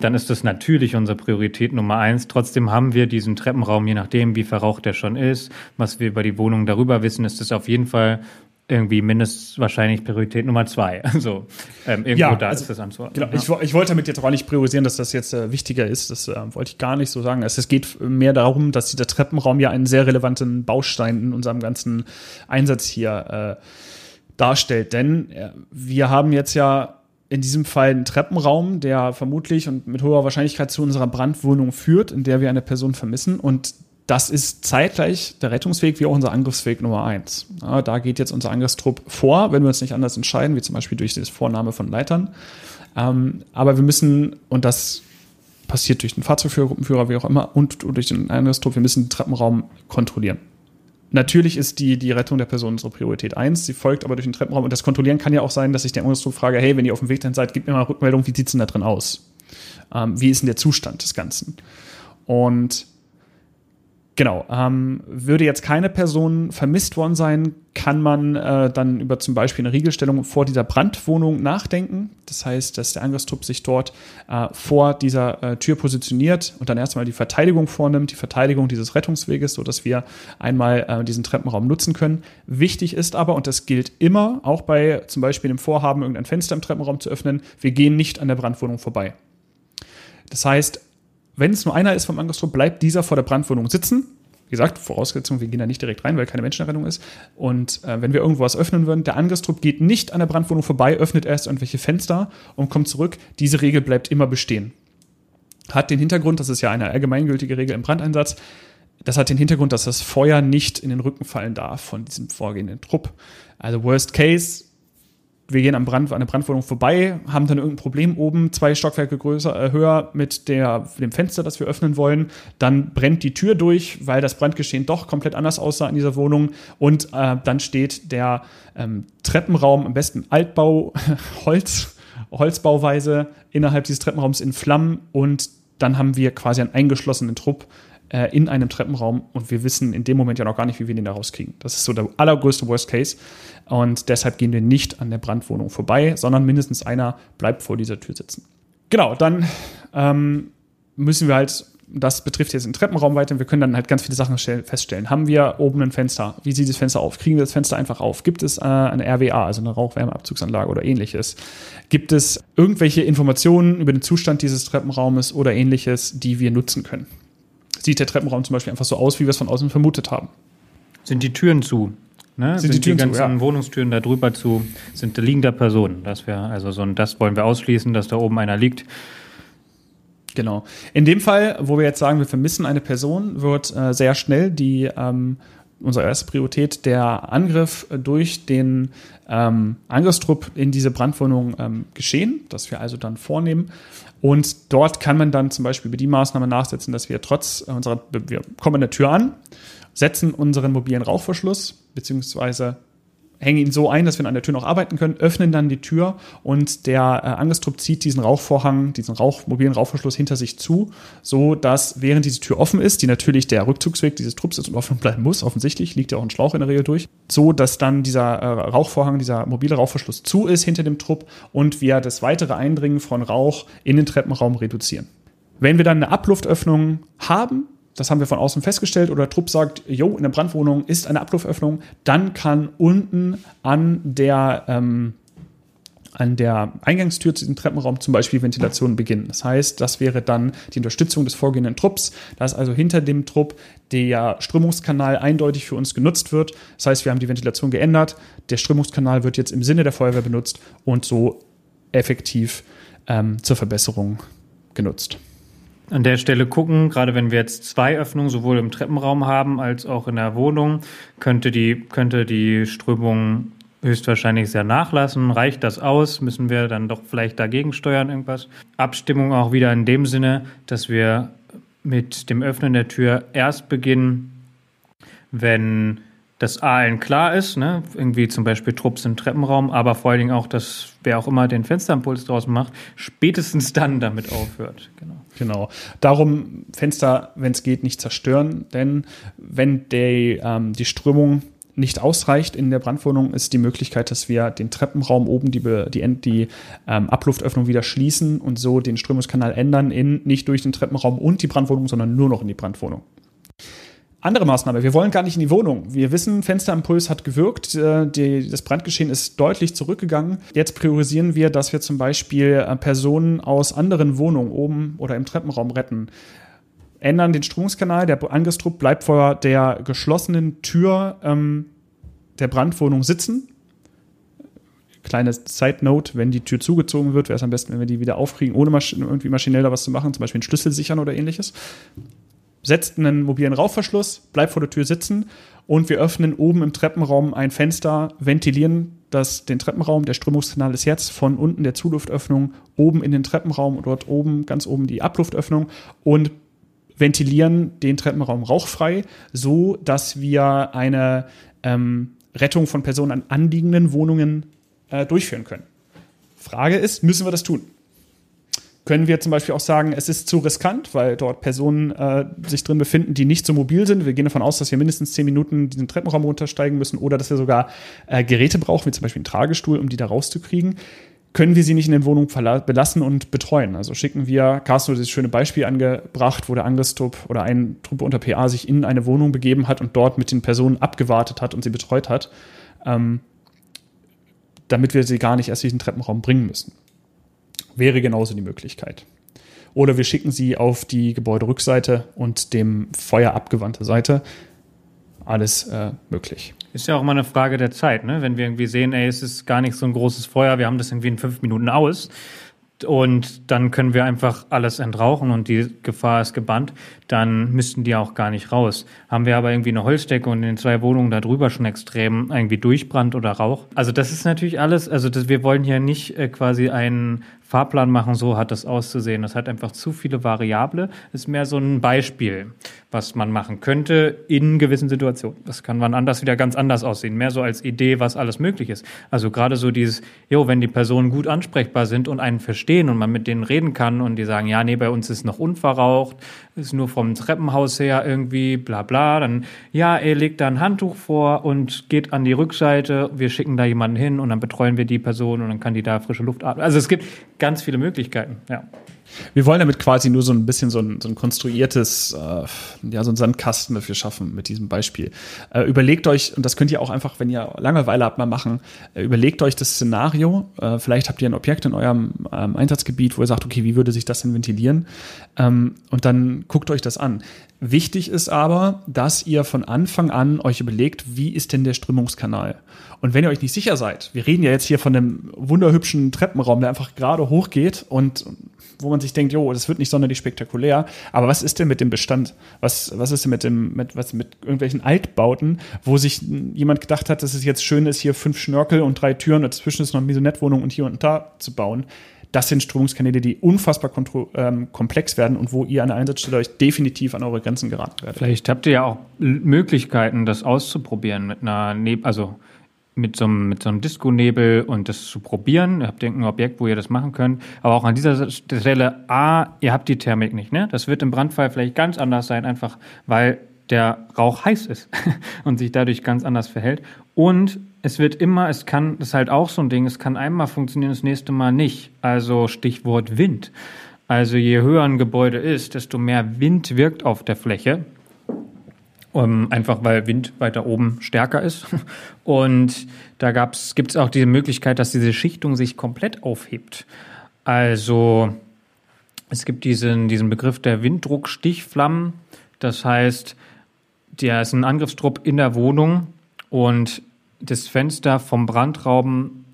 dann ist das natürlich unsere Priorität Nummer eins. Trotzdem haben wir diesen Treppenraum, je nachdem, wie verraucht der schon ist, was wir über die Wohnung darüber wissen, ist das auf jeden Fall irgendwie mindestens wahrscheinlich Priorität Nummer zwei. Also ähm, irgendwo ja, da also, ist das anzuordnen. Genau, ja. ich, ich, wollte damit jetzt auch nicht priorisieren, dass das jetzt äh, wichtiger ist. Das äh, wollte ich gar nicht so sagen. Es, es, geht mehr darum, dass dieser Treppenraum ja einen sehr relevanten Baustein in unserem ganzen Einsatz hier äh, darstellt. Denn äh, wir haben jetzt ja in diesem Fall einen Treppenraum, der vermutlich und mit hoher Wahrscheinlichkeit zu unserer Brandwohnung führt, in der wir eine Person vermissen. Und das ist zeitgleich der Rettungsweg wie auch unser Angriffsweg Nummer eins. Ja, da geht jetzt unser Angriffstrupp vor, wenn wir uns nicht anders entscheiden, wie zum Beispiel durch das Vornahme von Leitern. Ähm, aber wir müssen, und das passiert durch den Fahrzeugführer, Gruppenführer, wie auch immer, und durch den Angriffstrupp, wir müssen den Treppenraum kontrollieren. Natürlich ist die, die Rettung der Person unsere Priorität eins. Sie folgt aber durch den Treppenraum. Und das Kontrollieren kann ja auch sein, dass ich den Angriffstrupp frage, hey, wenn ihr auf dem Weg dahin seid, gebt mir mal Rückmeldung, wie sieht's denn da drin aus? Ähm, wie ist denn der Zustand des Ganzen? Und Genau. Ähm, würde jetzt keine Person vermisst worden sein, kann man äh, dann über zum Beispiel eine Riegelstellung vor dieser Brandwohnung nachdenken. Das heißt, dass der Angriffstrupp sich dort äh, vor dieser äh, Tür positioniert und dann erstmal die Verteidigung vornimmt, die Verteidigung dieses Rettungsweges, sodass wir einmal äh, diesen Treppenraum nutzen können. Wichtig ist aber, und das gilt immer, auch bei zum Beispiel dem Vorhaben, irgendein Fenster im Treppenraum zu öffnen, wir gehen nicht an der Brandwohnung vorbei. Das heißt, wenn es nur einer ist vom Angriffstrupp, bleibt dieser vor der Brandwohnung sitzen. Wie gesagt, Voraussetzung, wir gehen da nicht direkt rein, weil keine Menschenrettung ist. Und äh, wenn wir irgendwo was öffnen würden, der Angriffstrupp geht nicht an der Brandwohnung vorbei, öffnet erst irgendwelche Fenster und kommt zurück. Diese Regel bleibt immer bestehen. Hat den Hintergrund, das ist ja eine allgemeingültige Regel im Brandeinsatz, das hat den Hintergrund, dass das Feuer nicht in den Rücken fallen darf von diesem vorgehenden Trupp. Also Worst Case, wir gehen am Brand, an der Brandwohnung vorbei, haben dann irgendein Problem oben, zwei Stockwerke größer, äh, höher mit der, dem Fenster, das wir öffnen wollen. Dann brennt die Tür durch, weil das Brandgeschehen doch komplett anders aussah in dieser Wohnung. Und äh, dann steht der ähm, Treppenraum, am besten Altbau, Holz, Holzbauweise, innerhalb dieses Treppenraums in Flammen. Und dann haben wir quasi einen eingeschlossenen Trupp, äh, in einem Treppenraum und wir wissen in dem Moment ja noch gar nicht, wie wir den da rauskriegen. Das ist so der allergrößte Worst Case und deshalb gehen wir nicht an der Brandwohnung vorbei, sondern mindestens einer bleibt vor dieser Tür sitzen. Genau, dann ähm, müssen wir halt das betrifft jetzt den Treppenraum weiter. Wir können dann halt ganz viele Sachen feststellen. Haben wir oben ein Fenster? Wie sieht das Fenster auf? Kriegen wir das Fenster einfach auf? Gibt es äh, eine RWA, also eine Rauchwärmeabzugsanlage oder ähnliches? Gibt es irgendwelche Informationen über den Zustand dieses Treppenraumes oder ähnliches, die wir nutzen können? Sieht der Treppenraum zum Beispiel einfach so aus, wie wir es von außen vermutet haben. Sind die Türen zu? Ne? Sind, sind, die, die ganzen zu, ja. Wohnungstüren da drüber zu? Sind liegen da Personen? Das wäre also so ein, das wollen wir ausschließen, dass da oben einer liegt. Genau. In dem Fall, wo wir jetzt sagen, wir vermissen eine Person, wird äh, sehr schnell die ähm, unsere erste Priorität der Angriff durch den ähm, Angriffstrupp in diese Brandwohnung ähm, geschehen, das wir also dann vornehmen. Und dort kann man dann zum Beispiel über die Maßnahme nachsetzen, dass wir trotz unserer, wir kommen an der Tür an, setzen unseren mobilen Rauchverschluss, beziehungsweise hängen ihn so ein, dass wir an der Tür noch arbeiten können, öffnen dann die Tür und der äh, Angestrupp zieht diesen Rauchvorhang, diesen Rauch, mobilen Rauchverschluss hinter sich zu, so dass während diese Tür offen ist, die natürlich der Rückzugsweg dieses Trupps ist und offen bleiben muss, offensichtlich liegt ja auch ein Schlauch in der Regel durch, so dass dann dieser äh, Rauchvorhang, dieser mobile Rauchverschluss zu ist hinter dem Trupp und wir das weitere Eindringen von Rauch in den Treppenraum reduzieren. Wenn wir dann eine Abluftöffnung haben, das haben wir von außen festgestellt, oder der Trupp sagt, jo, in der Brandwohnung ist eine Abluftöffnung, dann kann unten an der, ähm, an der Eingangstür zu diesem Treppenraum zum Beispiel Ventilation beginnen. Das heißt, das wäre dann die Unterstützung des vorgehenden Trupps. Da ist also hinter dem Trupp der Strömungskanal eindeutig für uns genutzt wird. Das heißt, wir haben die Ventilation geändert. Der Strömungskanal wird jetzt im Sinne der Feuerwehr benutzt und so effektiv ähm, zur Verbesserung genutzt an der Stelle gucken, gerade wenn wir jetzt zwei Öffnungen sowohl im Treppenraum haben als auch in der Wohnung, könnte die, könnte die Strömung höchstwahrscheinlich sehr nachlassen. Reicht das aus? Müssen wir dann doch vielleicht dagegen steuern irgendwas? Abstimmung auch wieder in dem Sinne, dass wir mit dem Öffnen der Tür erst beginnen, wenn das A allen klar ist, ne? irgendwie zum Beispiel Trupps im Treppenraum, aber vor allen Dingen auch, dass wer auch immer den Fensterimpuls draußen macht, spätestens dann damit aufhört. Genau. Genau. Darum Fenster, wenn es geht, nicht zerstören, denn wenn die, ähm, die Strömung nicht ausreicht in der Brandwohnung, ist die Möglichkeit, dass wir den Treppenraum oben, die, die, die ähm, Abluftöffnung wieder schließen und so den Strömungskanal ändern in nicht durch den Treppenraum und die Brandwohnung, sondern nur noch in die Brandwohnung. Andere Maßnahme, wir wollen gar nicht in die Wohnung. Wir wissen, Fensterimpuls hat gewirkt, äh, die, das Brandgeschehen ist deutlich zurückgegangen. Jetzt priorisieren wir, dass wir zum Beispiel äh, Personen aus anderen Wohnungen oben oder im Treppenraum retten. Ändern den Stromungskanal, der Angriffstrupp bleibt vor der geschlossenen Tür ähm, der Brandwohnung sitzen. Kleine Side Note, wenn die Tür zugezogen wird, wäre es am besten, wenn wir die wieder aufkriegen, ohne masch irgendwie maschinell da was zu machen, zum Beispiel einen Schlüssel sichern oder ähnliches setzt einen mobilen Rauchverschluss, bleibt vor der Tür sitzen und wir öffnen oben im Treppenraum ein Fenster, ventilieren das, den Treppenraum. Der Strömungskanal ist jetzt von unten der Zuluftöffnung oben in den Treppenraum und dort oben, ganz oben die Abluftöffnung und ventilieren den Treppenraum rauchfrei, so dass wir eine ähm, Rettung von Personen an anliegenden Wohnungen äh, durchführen können. Frage ist, müssen wir das tun? Können wir zum Beispiel auch sagen, es ist zu riskant, weil dort Personen äh, sich drin befinden, die nicht so mobil sind. Wir gehen davon aus, dass wir mindestens zehn Minuten diesen Treppenraum runtersteigen müssen oder dass wir sogar äh, Geräte brauchen, wie zum Beispiel einen Tragestuhl, um die da rauszukriegen. Können wir sie nicht in den Wohnungen belassen und betreuen? Also schicken wir, Carsten hat dieses schöne Beispiel angebracht, wo der Angriffstrupp oder ein Truppe unter PA sich in eine Wohnung begeben hat und dort mit den Personen abgewartet hat und sie betreut hat, ähm, damit wir sie gar nicht erst in den Treppenraum bringen müssen. Wäre genauso die Möglichkeit. Oder wir schicken sie auf die Gebäuderückseite und dem Feuer abgewandte Seite. Alles äh, möglich. Ist ja auch immer eine Frage der Zeit, ne? Wenn wir irgendwie sehen, ey, es ist gar nicht so ein großes Feuer, wir haben das irgendwie in fünf Minuten aus, und dann können wir einfach alles entrauchen und die Gefahr ist gebannt, dann müssten die auch gar nicht raus. Haben wir aber irgendwie eine Holzdecke und in den zwei Wohnungen darüber schon extrem irgendwie Durchbrand oder Rauch. Also das ist natürlich alles, also das, wir wollen hier nicht äh, quasi einen Fahrplan machen, so hat das auszusehen. Das hat einfach zu viele Variable. Ist mehr so ein Beispiel, was man machen könnte in gewissen Situationen. Das kann wann anders wieder ganz anders aussehen. Mehr so als Idee, was alles möglich ist. Also gerade so dieses, jo, wenn die Personen gut ansprechbar sind und einen verstehen und man mit denen reden kann und die sagen, ja, nee, bei uns ist noch unverraucht, ist nur vom Treppenhaus her irgendwie, bla bla, dann, ja, er legt da ein Handtuch vor und geht an die Rückseite, wir schicken da jemanden hin und dann betreuen wir die Person und dann kann die da frische Luft atmen. Also es gibt ganz viele Möglichkeiten, ja. Wir wollen damit quasi nur so ein bisschen so ein, so ein konstruiertes, äh, ja, so ein Sandkasten dafür schaffen mit diesem Beispiel. Äh, überlegt euch, und das könnt ihr auch einfach, wenn ihr Langeweile habt, mal machen, äh, überlegt euch das Szenario. Äh, vielleicht habt ihr ein Objekt in eurem ähm, Einsatzgebiet, wo ihr sagt, okay, wie würde sich das denn ventilieren? Ähm, und dann guckt euch das an. Wichtig ist aber, dass ihr von Anfang an euch überlegt, wie ist denn der Strömungskanal? Und wenn ihr euch nicht sicher seid, wir reden ja jetzt hier von einem wunderhübschen Treppenraum, der einfach gerade hochgeht und wo man sich denkt, jo, das wird nicht sonderlich spektakulär. Aber was ist denn mit dem Bestand? Was, was ist denn mit dem, mit, was mit irgendwelchen Altbauten, wo sich jemand gedacht hat, dass es jetzt schön ist, hier fünf Schnörkel und drei Türen und dazwischen ist noch eine Maisonette-Wohnung und hier und da zu bauen? Das sind Strömungskanäle, die unfassbar ähm, komplex werden und wo ihr an der Einsatzstelle euch definitiv an eure Grenzen geraten werdet. Vielleicht habt ihr ja auch Möglichkeiten, das auszuprobieren mit einer, Neb also mit so einem, mit so einem Disco-Nebel und das zu probieren. Ihr habt irgendein Objekt, wo ihr das machen könnt. Aber auch an dieser Stelle, A, ihr habt die Thermik nicht, ne? Das wird im Brandfall vielleicht ganz anders sein, einfach weil der Rauch heiß ist und sich dadurch ganz anders verhält. Und es wird immer, es kann, das ist halt auch so ein Ding, es kann einmal funktionieren, das nächste Mal nicht. Also Stichwort Wind. Also je höher ein Gebäude ist, desto mehr Wind wirkt auf der Fläche. Um, einfach weil Wind weiter oben stärker ist. Und da gibt es auch diese Möglichkeit, dass diese Schichtung sich komplett aufhebt. Also es gibt diesen, diesen Begriff der Winddruckstichflammen. Das heißt, der ist ein Angriffstrupp in der Wohnung und das Fenster vom Brandraum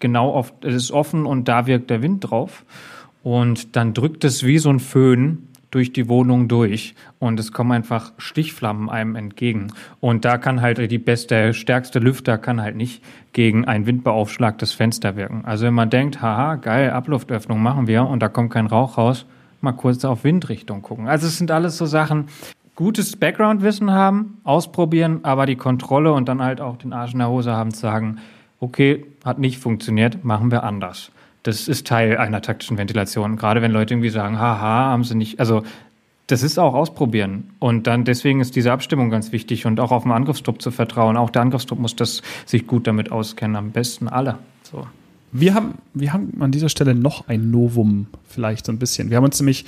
genau auf, ist offen und da wirkt der Wind drauf. Und dann drückt es wie so ein Föhn durch die Wohnung durch und es kommen einfach Stichflammen einem entgegen. Und da kann halt die beste, stärkste Lüfter kann halt nicht gegen ein windbeaufschlagtes Fenster wirken. Also wenn man denkt, haha, geil, Abluftöffnung machen wir und da kommt kein Rauch raus, mal kurz auf Windrichtung gucken. Also es sind alles so Sachen, gutes Background-Wissen haben, ausprobieren, aber die Kontrolle und dann halt auch den Arsch in der Hose haben zu sagen, okay, hat nicht funktioniert, machen wir anders das ist Teil einer taktischen Ventilation. Gerade wenn Leute irgendwie sagen, haha, haben sie nicht, also das ist auch ausprobieren. Und dann deswegen ist diese Abstimmung ganz wichtig und auch auf den Angriffstrupp zu vertrauen. Auch der Angriffstrupp muss das sich gut damit auskennen, am besten alle. So. Wir haben, wir haben an dieser Stelle noch ein Novum, vielleicht so ein bisschen. Wir haben uns nämlich,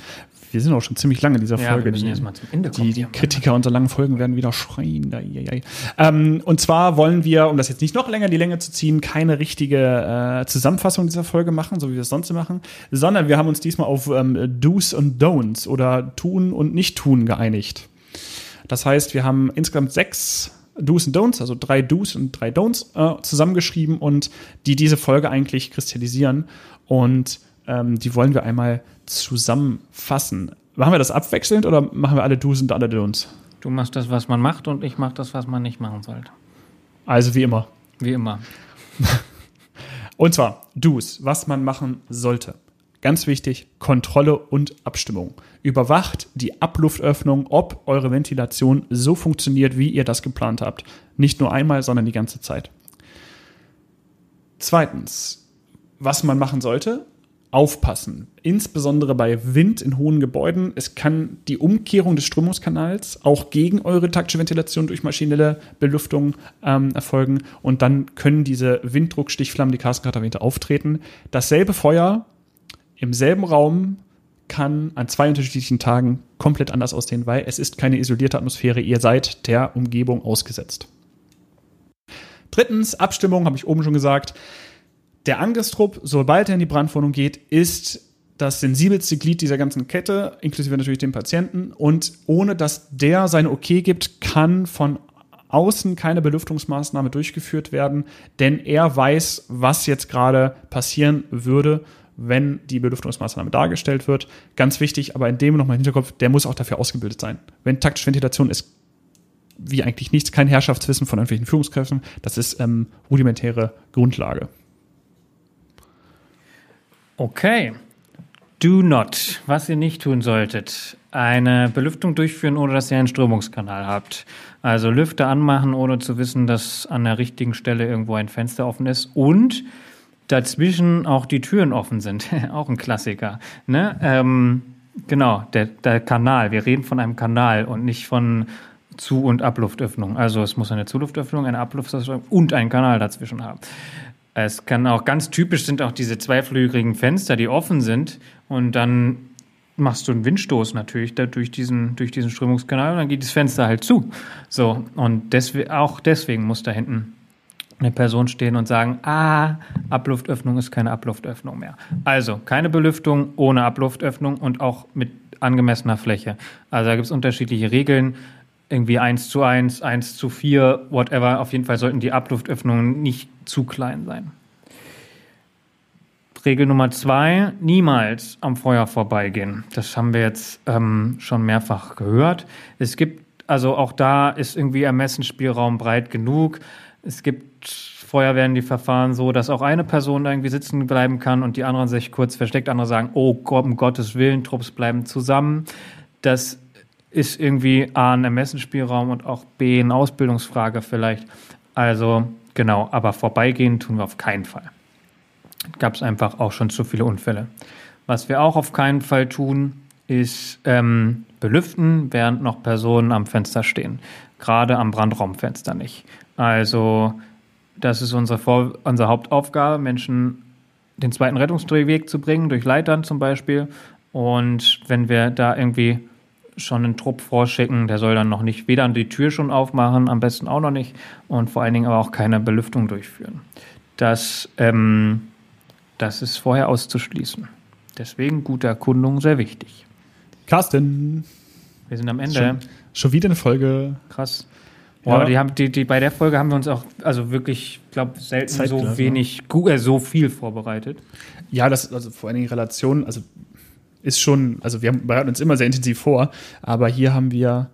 wir sind auch schon ziemlich lange in dieser Ja, Folge. wir müssen die, jetzt mal zum Ende kommen. die, Kritiker unserer langen Folgen werden wieder schreien. Ei, ei, ei. Ähm, und zwar wollen wir, um das jetzt nicht noch länger die Länge zu ziehen, keine richtige äh, Zusammenfassung dieser Folge machen, so wie wir es sonst machen, sondern wir haben uns diesmal auf ähm, Do's und Don'ts oder Tun und Nicht-Tun geeinigt. Das heißt, wir haben insgesamt sechs Do's und Don'ts, also drei Do's und drei Don'ts äh, zusammengeschrieben und die diese Folge eigentlich kristallisieren. Und ähm, die wollen wir einmal zusammenfassen. Machen wir das abwechselnd oder machen wir alle Do's und alle Don'ts? Du machst das, was man macht und ich mach das, was man nicht machen sollte. Also wie immer. Wie immer. Und zwar Do's, was man machen sollte. Ganz wichtig, Kontrolle und Abstimmung. Überwacht die Abluftöffnung, ob eure Ventilation so funktioniert, wie ihr das geplant habt. Nicht nur einmal, sondern die ganze Zeit. Zweitens, was man machen sollte, aufpassen. Insbesondere bei Wind in hohen Gebäuden. Es kann die Umkehrung des Strömungskanals auch gegen eure taktische Ventilation durch maschinelle Belüftung ähm, erfolgen. Und dann können diese Winddruckstichflammen, die Carsten gerade erwähnte, auftreten. Dasselbe Feuer im selben Raum kann an zwei unterschiedlichen Tagen komplett anders aussehen, weil es ist keine isolierte Atmosphäre. Ihr seid der Umgebung ausgesetzt. Drittens, Abstimmung, habe ich oben schon gesagt. Der Angriffstrupp, sobald er in die Brandwohnung geht, ist das sensibelste Glied dieser ganzen Kette, inklusive natürlich dem Patienten. Und ohne dass der sein Okay gibt, kann von außen keine Belüftungsmaßnahme durchgeführt werden, denn er weiß, was jetzt gerade passieren würde, wenn die Belüftungsmaßnahme dargestellt wird. Ganz wichtig, aber in dem nochmal im Hinterkopf, der muss auch dafür ausgebildet sein. Wenn taktische Ventilation ist, wie eigentlich nichts, kein Herrschaftswissen von irgendwelchen Führungskräften, das ist ähm, rudimentäre Grundlage. Okay. Do not, was ihr nicht tun solltet, eine Belüftung durchführen, ohne dass ihr einen Strömungskanal habt. Also Lüfter anmachen, ohne zu wissen, dass an der richtigen Stelle irgendwo ein Fenster offen ist und dazwischen auch die Türen offen sind. auch ein Klassiker. Ne? Ähm, genau, der, der Kanal. Wir reden von einem Kanal und nicht von Zu- und Abluftöffnung. Also es muss eine Zuluftöffnung, eine Abluftöffnung und einen Kanal dazwischen haben. Es kann auch ganz typisch sind auch diese zweiflügeligen Fenster, die offen sind und dann machst du einen Windstoß natürlich da durch diesen, durch diesen Strömungskanal und dann geht das Fenster halt zu. So, und deswegen, auch deswegen muss da hinten eine Person stehen und sagen, ah, Abluftöffnung ist keine Abluftöffnung mehr. Also keine Belüftung ohne Abluftöffnung und auch mit angemessener Fläche. Also da gibt es unterschiedliche Regeln, irgendwie 1 zu 1, 1 zu 4, whatever. Auf jeden Fall sollten die Abluftöffnungen nicht zu klein sein. Regel Nummer zwei, niemals am Feuer vorbeigehen. Das haben wir jetzt ähm, schon mehrfach gehört. Es gibt, also auch da ist irgendwie Ermessensspielraum breit genug. Es gibt Feuerwehren, die verfahren so, dass auch eine Person da irgendwie sitzen bleiben kann und die anderen sich kurz versteckt. Andere sagen, oh um Gottes Willen, Trupps bleiben zusammen. Das ist irgendwie A, ein Ermessensspielraum und auch B, eine Ausbildungsfrage vielleicht. Also genau, aber vorbeigehen tun wir auf keinen Fall. Gab es einfach auch schon zu viele Unfälle. Was wir auch auf keinen Fall tun, ist ähm, belüften, während noch Personen am Fenster stehen. Gerade am Brandraumfenster nicht. Also das ist unsere, Vor unsere Hauptaufgabe, Menschen den zweiten Rettungsweg zu bringen, durch Leitern zum Beispiel. Und wenn wir da irgendwie schon einen Trupp vorschicken, der soll dann noch nicht weder die Tür schon aufmachen, am besten auch noch nicht, und vor allen Dingen aber auch keine Belüftung durchführen. Das, ähm, das ist vorher auszuschließen. Deswegen gute Erkundung sehr wichtig. Carsten, Wir sind am Ende. schon, schon wieder eine Folge. Krass. Ja. Boah, die haben, die, die, bei der Folge haben wir uns auch, also wirklich, ich glaube, selten Zeit so gelassen, wenig, äh, so viel vorbereitet. Ja, das, also vor allen Dingen Relation, also ist schon, also wir bereiten uns immer sehr intensiv vor, aber hier haben wir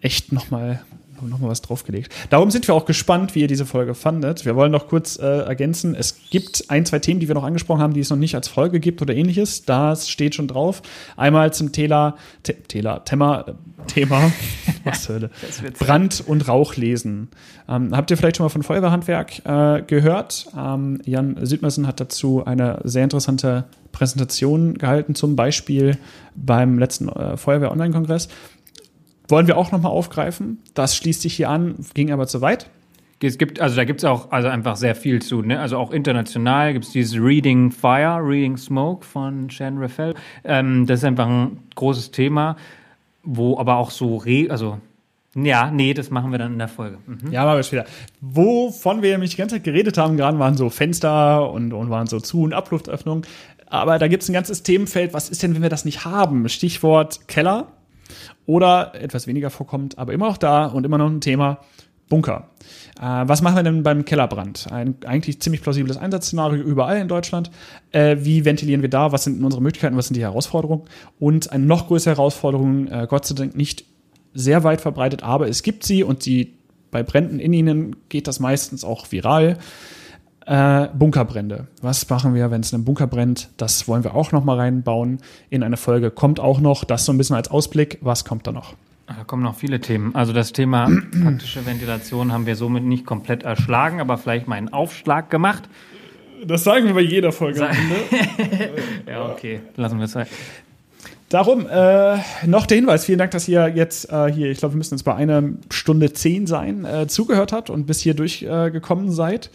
echt nochmal noch mal was draufgelegt. Darum sind wir auch gespannt, wie ihr diese Folge fandet. Wir wollen noch kurz äh, ergänzen, es gibt ein, zwei Themen, die wir noch angesprochen haben, die es noch nicht als Folge gibt oder ähnliches. Das steht schon drauf. Einmal zum Tela, Te, Tela, Thema, Thema, was zur Hölle, Brand- und Rauchlesen. Ähm, habt ihr vielleicht schon mal von Feuerwehrhandwerk äh, gehört? Ähm, Jan Südmersen hat dazu eine sehr interessante Präsentation gehalten, zum Beispiel beim letzten äh, Feuerwehr-Online-Kongress. Wollen wir auch nochmal aufgreifen. Das schließt sich hier an, ging aber zu weit. Es gibt, also da gibt es auch also einfach sehr viel zu, ne? Also auch international gibt es dieses Reading Fire, Reading Smoke von Shan Raphael. Ähm, das ist einfach ein großes Thema, wo aber auch so re also ja, nee, das machen wir dann in der Folge. Mhm. Ja, machen wir später. Wovon wir nämlich die ganze Zeit geredet haben, gerade waren so Fenster und, und waren so Zu- und Abluftöffnungen. Aber da gibt es ein ganzes Themenfeld. Was ist denn, wenn wir das nicht haben? Stichwort Keller oder etwas weniger vorkommt, aber immer noch da und immer noch ein Thema Bunker. Äh, was machen wir denn beim Kellerbrand? Ein eigentlich ziemlich plausibles Einsatzszenario überall in Deutschland. Äh, wie ventilieren wir da? Was sind unsere Möglichkeiten? Was sind die Herausforderungen? Und eine noch größere Herausforderung, äh, Gott sei Dank nicht sehr weit verbreitet, aber es gibt sie und sie bei Bränden in ihnen geht das meistens auch viral. Äh, Bunkerbrände. Was machen wir, wenn es in einem Bunker brennt? Das wollen wir auch noch mal reinbauen in eine Folge. Kommt auch noch. Das so ein bisschen als Ausblick. Was kommt da noch? Da kommen noch viele Themen. Also das Thema praktische Ventilation haben wir somit nicht komplett erschlagen, aber vielleicht mal einen Aufschlag gemacht. Das sagen wir bei jeder Folge Sa ja, okay. Lassen wir es sein. Darum äh, noch der Hinweis, vielen Dank, dass ihr jetzt äh, hier, ich glaube, wir müssen jetzt bei einer Stunde zehn sein, äh, zugehört habt und bis hier durchgekommen seid.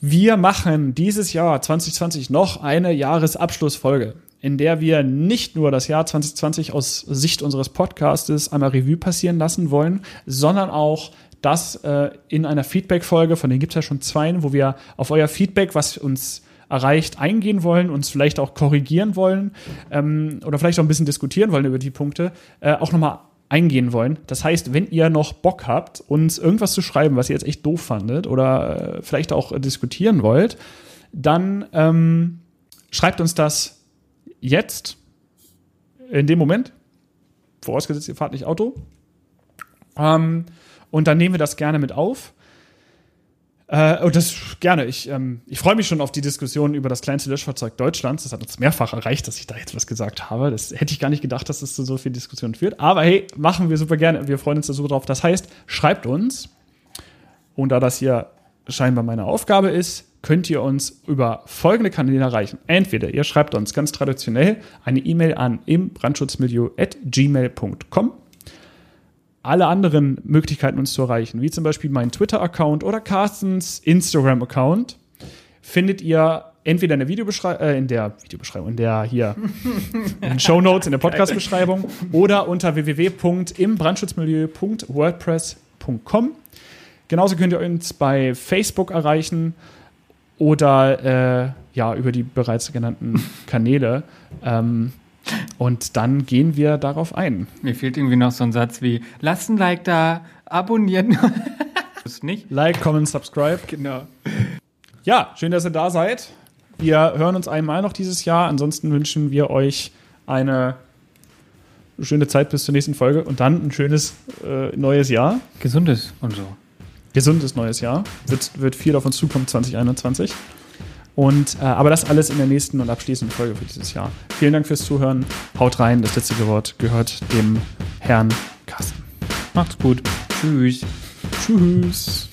Wir machen dieses Jahr 2020 noch eine Jahresabschlussfolge, in der wir nicht nur das Jahr 2020 aus Sicht unseres Podcastes einmal Revue passieren lassen wollen, sondern auch das äh, in einer Feedback-Folge, von denen gibt es ja schon zwei, wo wir auf euer Feedback, was uns erreicht, eingehen wollen, uns vielleicht auch korrigieren wollen ähm, oder vielleicht auch ein bisschen diskutieren wollen über die Punkte, äh, auch nochmal eingehen wollen. Das heißt, wenn ihr noch Bock habt, uns irgendwas zu schreiben, was ihr jetzt echt doof fandet oder äh, vielleicht auch diskutieren wollt, dann ähm, schreibt uns das jetzt, in dem Moment, vorausgesetzt, ihr fahrt nicht Auto. Ähm, und dann nehmen wir das gerne mit auf. Äh, und das gerne. Ich, ähm, ich freue mich schon auf die Diskussion über das kleinste Löschfahrzeug Deutschlands. Das hat uns mehrfach erreicht, dass ich da jetzt was gesagt habe. Das hätte ich gar nicht gedacht, dass es zu so viel Diskussion führt. Aber hey, machen wir super gerne. Wir freuen uns da so drauf. Das heißt, schreibt uns. Und da das hier scheinbar meine Aufgabe ist, könnt ihr uns über folgende Kanäle erreichen. Entweder ihr schreibt uns ganz traditionell eine E-Mail an im Brandschutzmilieu at gmail.com alle anderen Möglichkeiten, uns zu erreichen, wie zum Beispiel mein Twitter-Account oder Carstens Instagram-Account, findet ihr entweder in der Videobeschreibung, äh, in der Videobeschreibung, in der hier in den Show Notes, in der Podcast-Beschreibung oder unter www.imbrandschutzmilieu.wordpress.com. Genauso könnt ihr uns bei Facebook erreichen oder äh, ja über die bereits genannten Kanäle. Ähm, und dann gehen wir darauf ein. Mir fehlt irgendwie noch so ein Satz wie: Lasst ein Like da, abonnieren. Ist nicht? Like, comment, subscribe. Genau. Ja, schön, dass ihr da seid. Wir hören uns einmal noch dieses Jahr. Ansonsten wünschen wir euch eine schöne Zeit bis zur nächsten Folge und dann ein schönes äh, neues Jahr. Gesundes und so. Gesundes neues Jahr. Wird, wird viel auf uns zukommen 2021. Und, äh, aber das alles in der nächsten und abschließenden Folge für dieses Jahr. Vielen Dank fürs Zuhören. Haut rein. Das letzte Wort gehört dem Herrn Carsten. Macht's gut. Tschüss. Tschüss.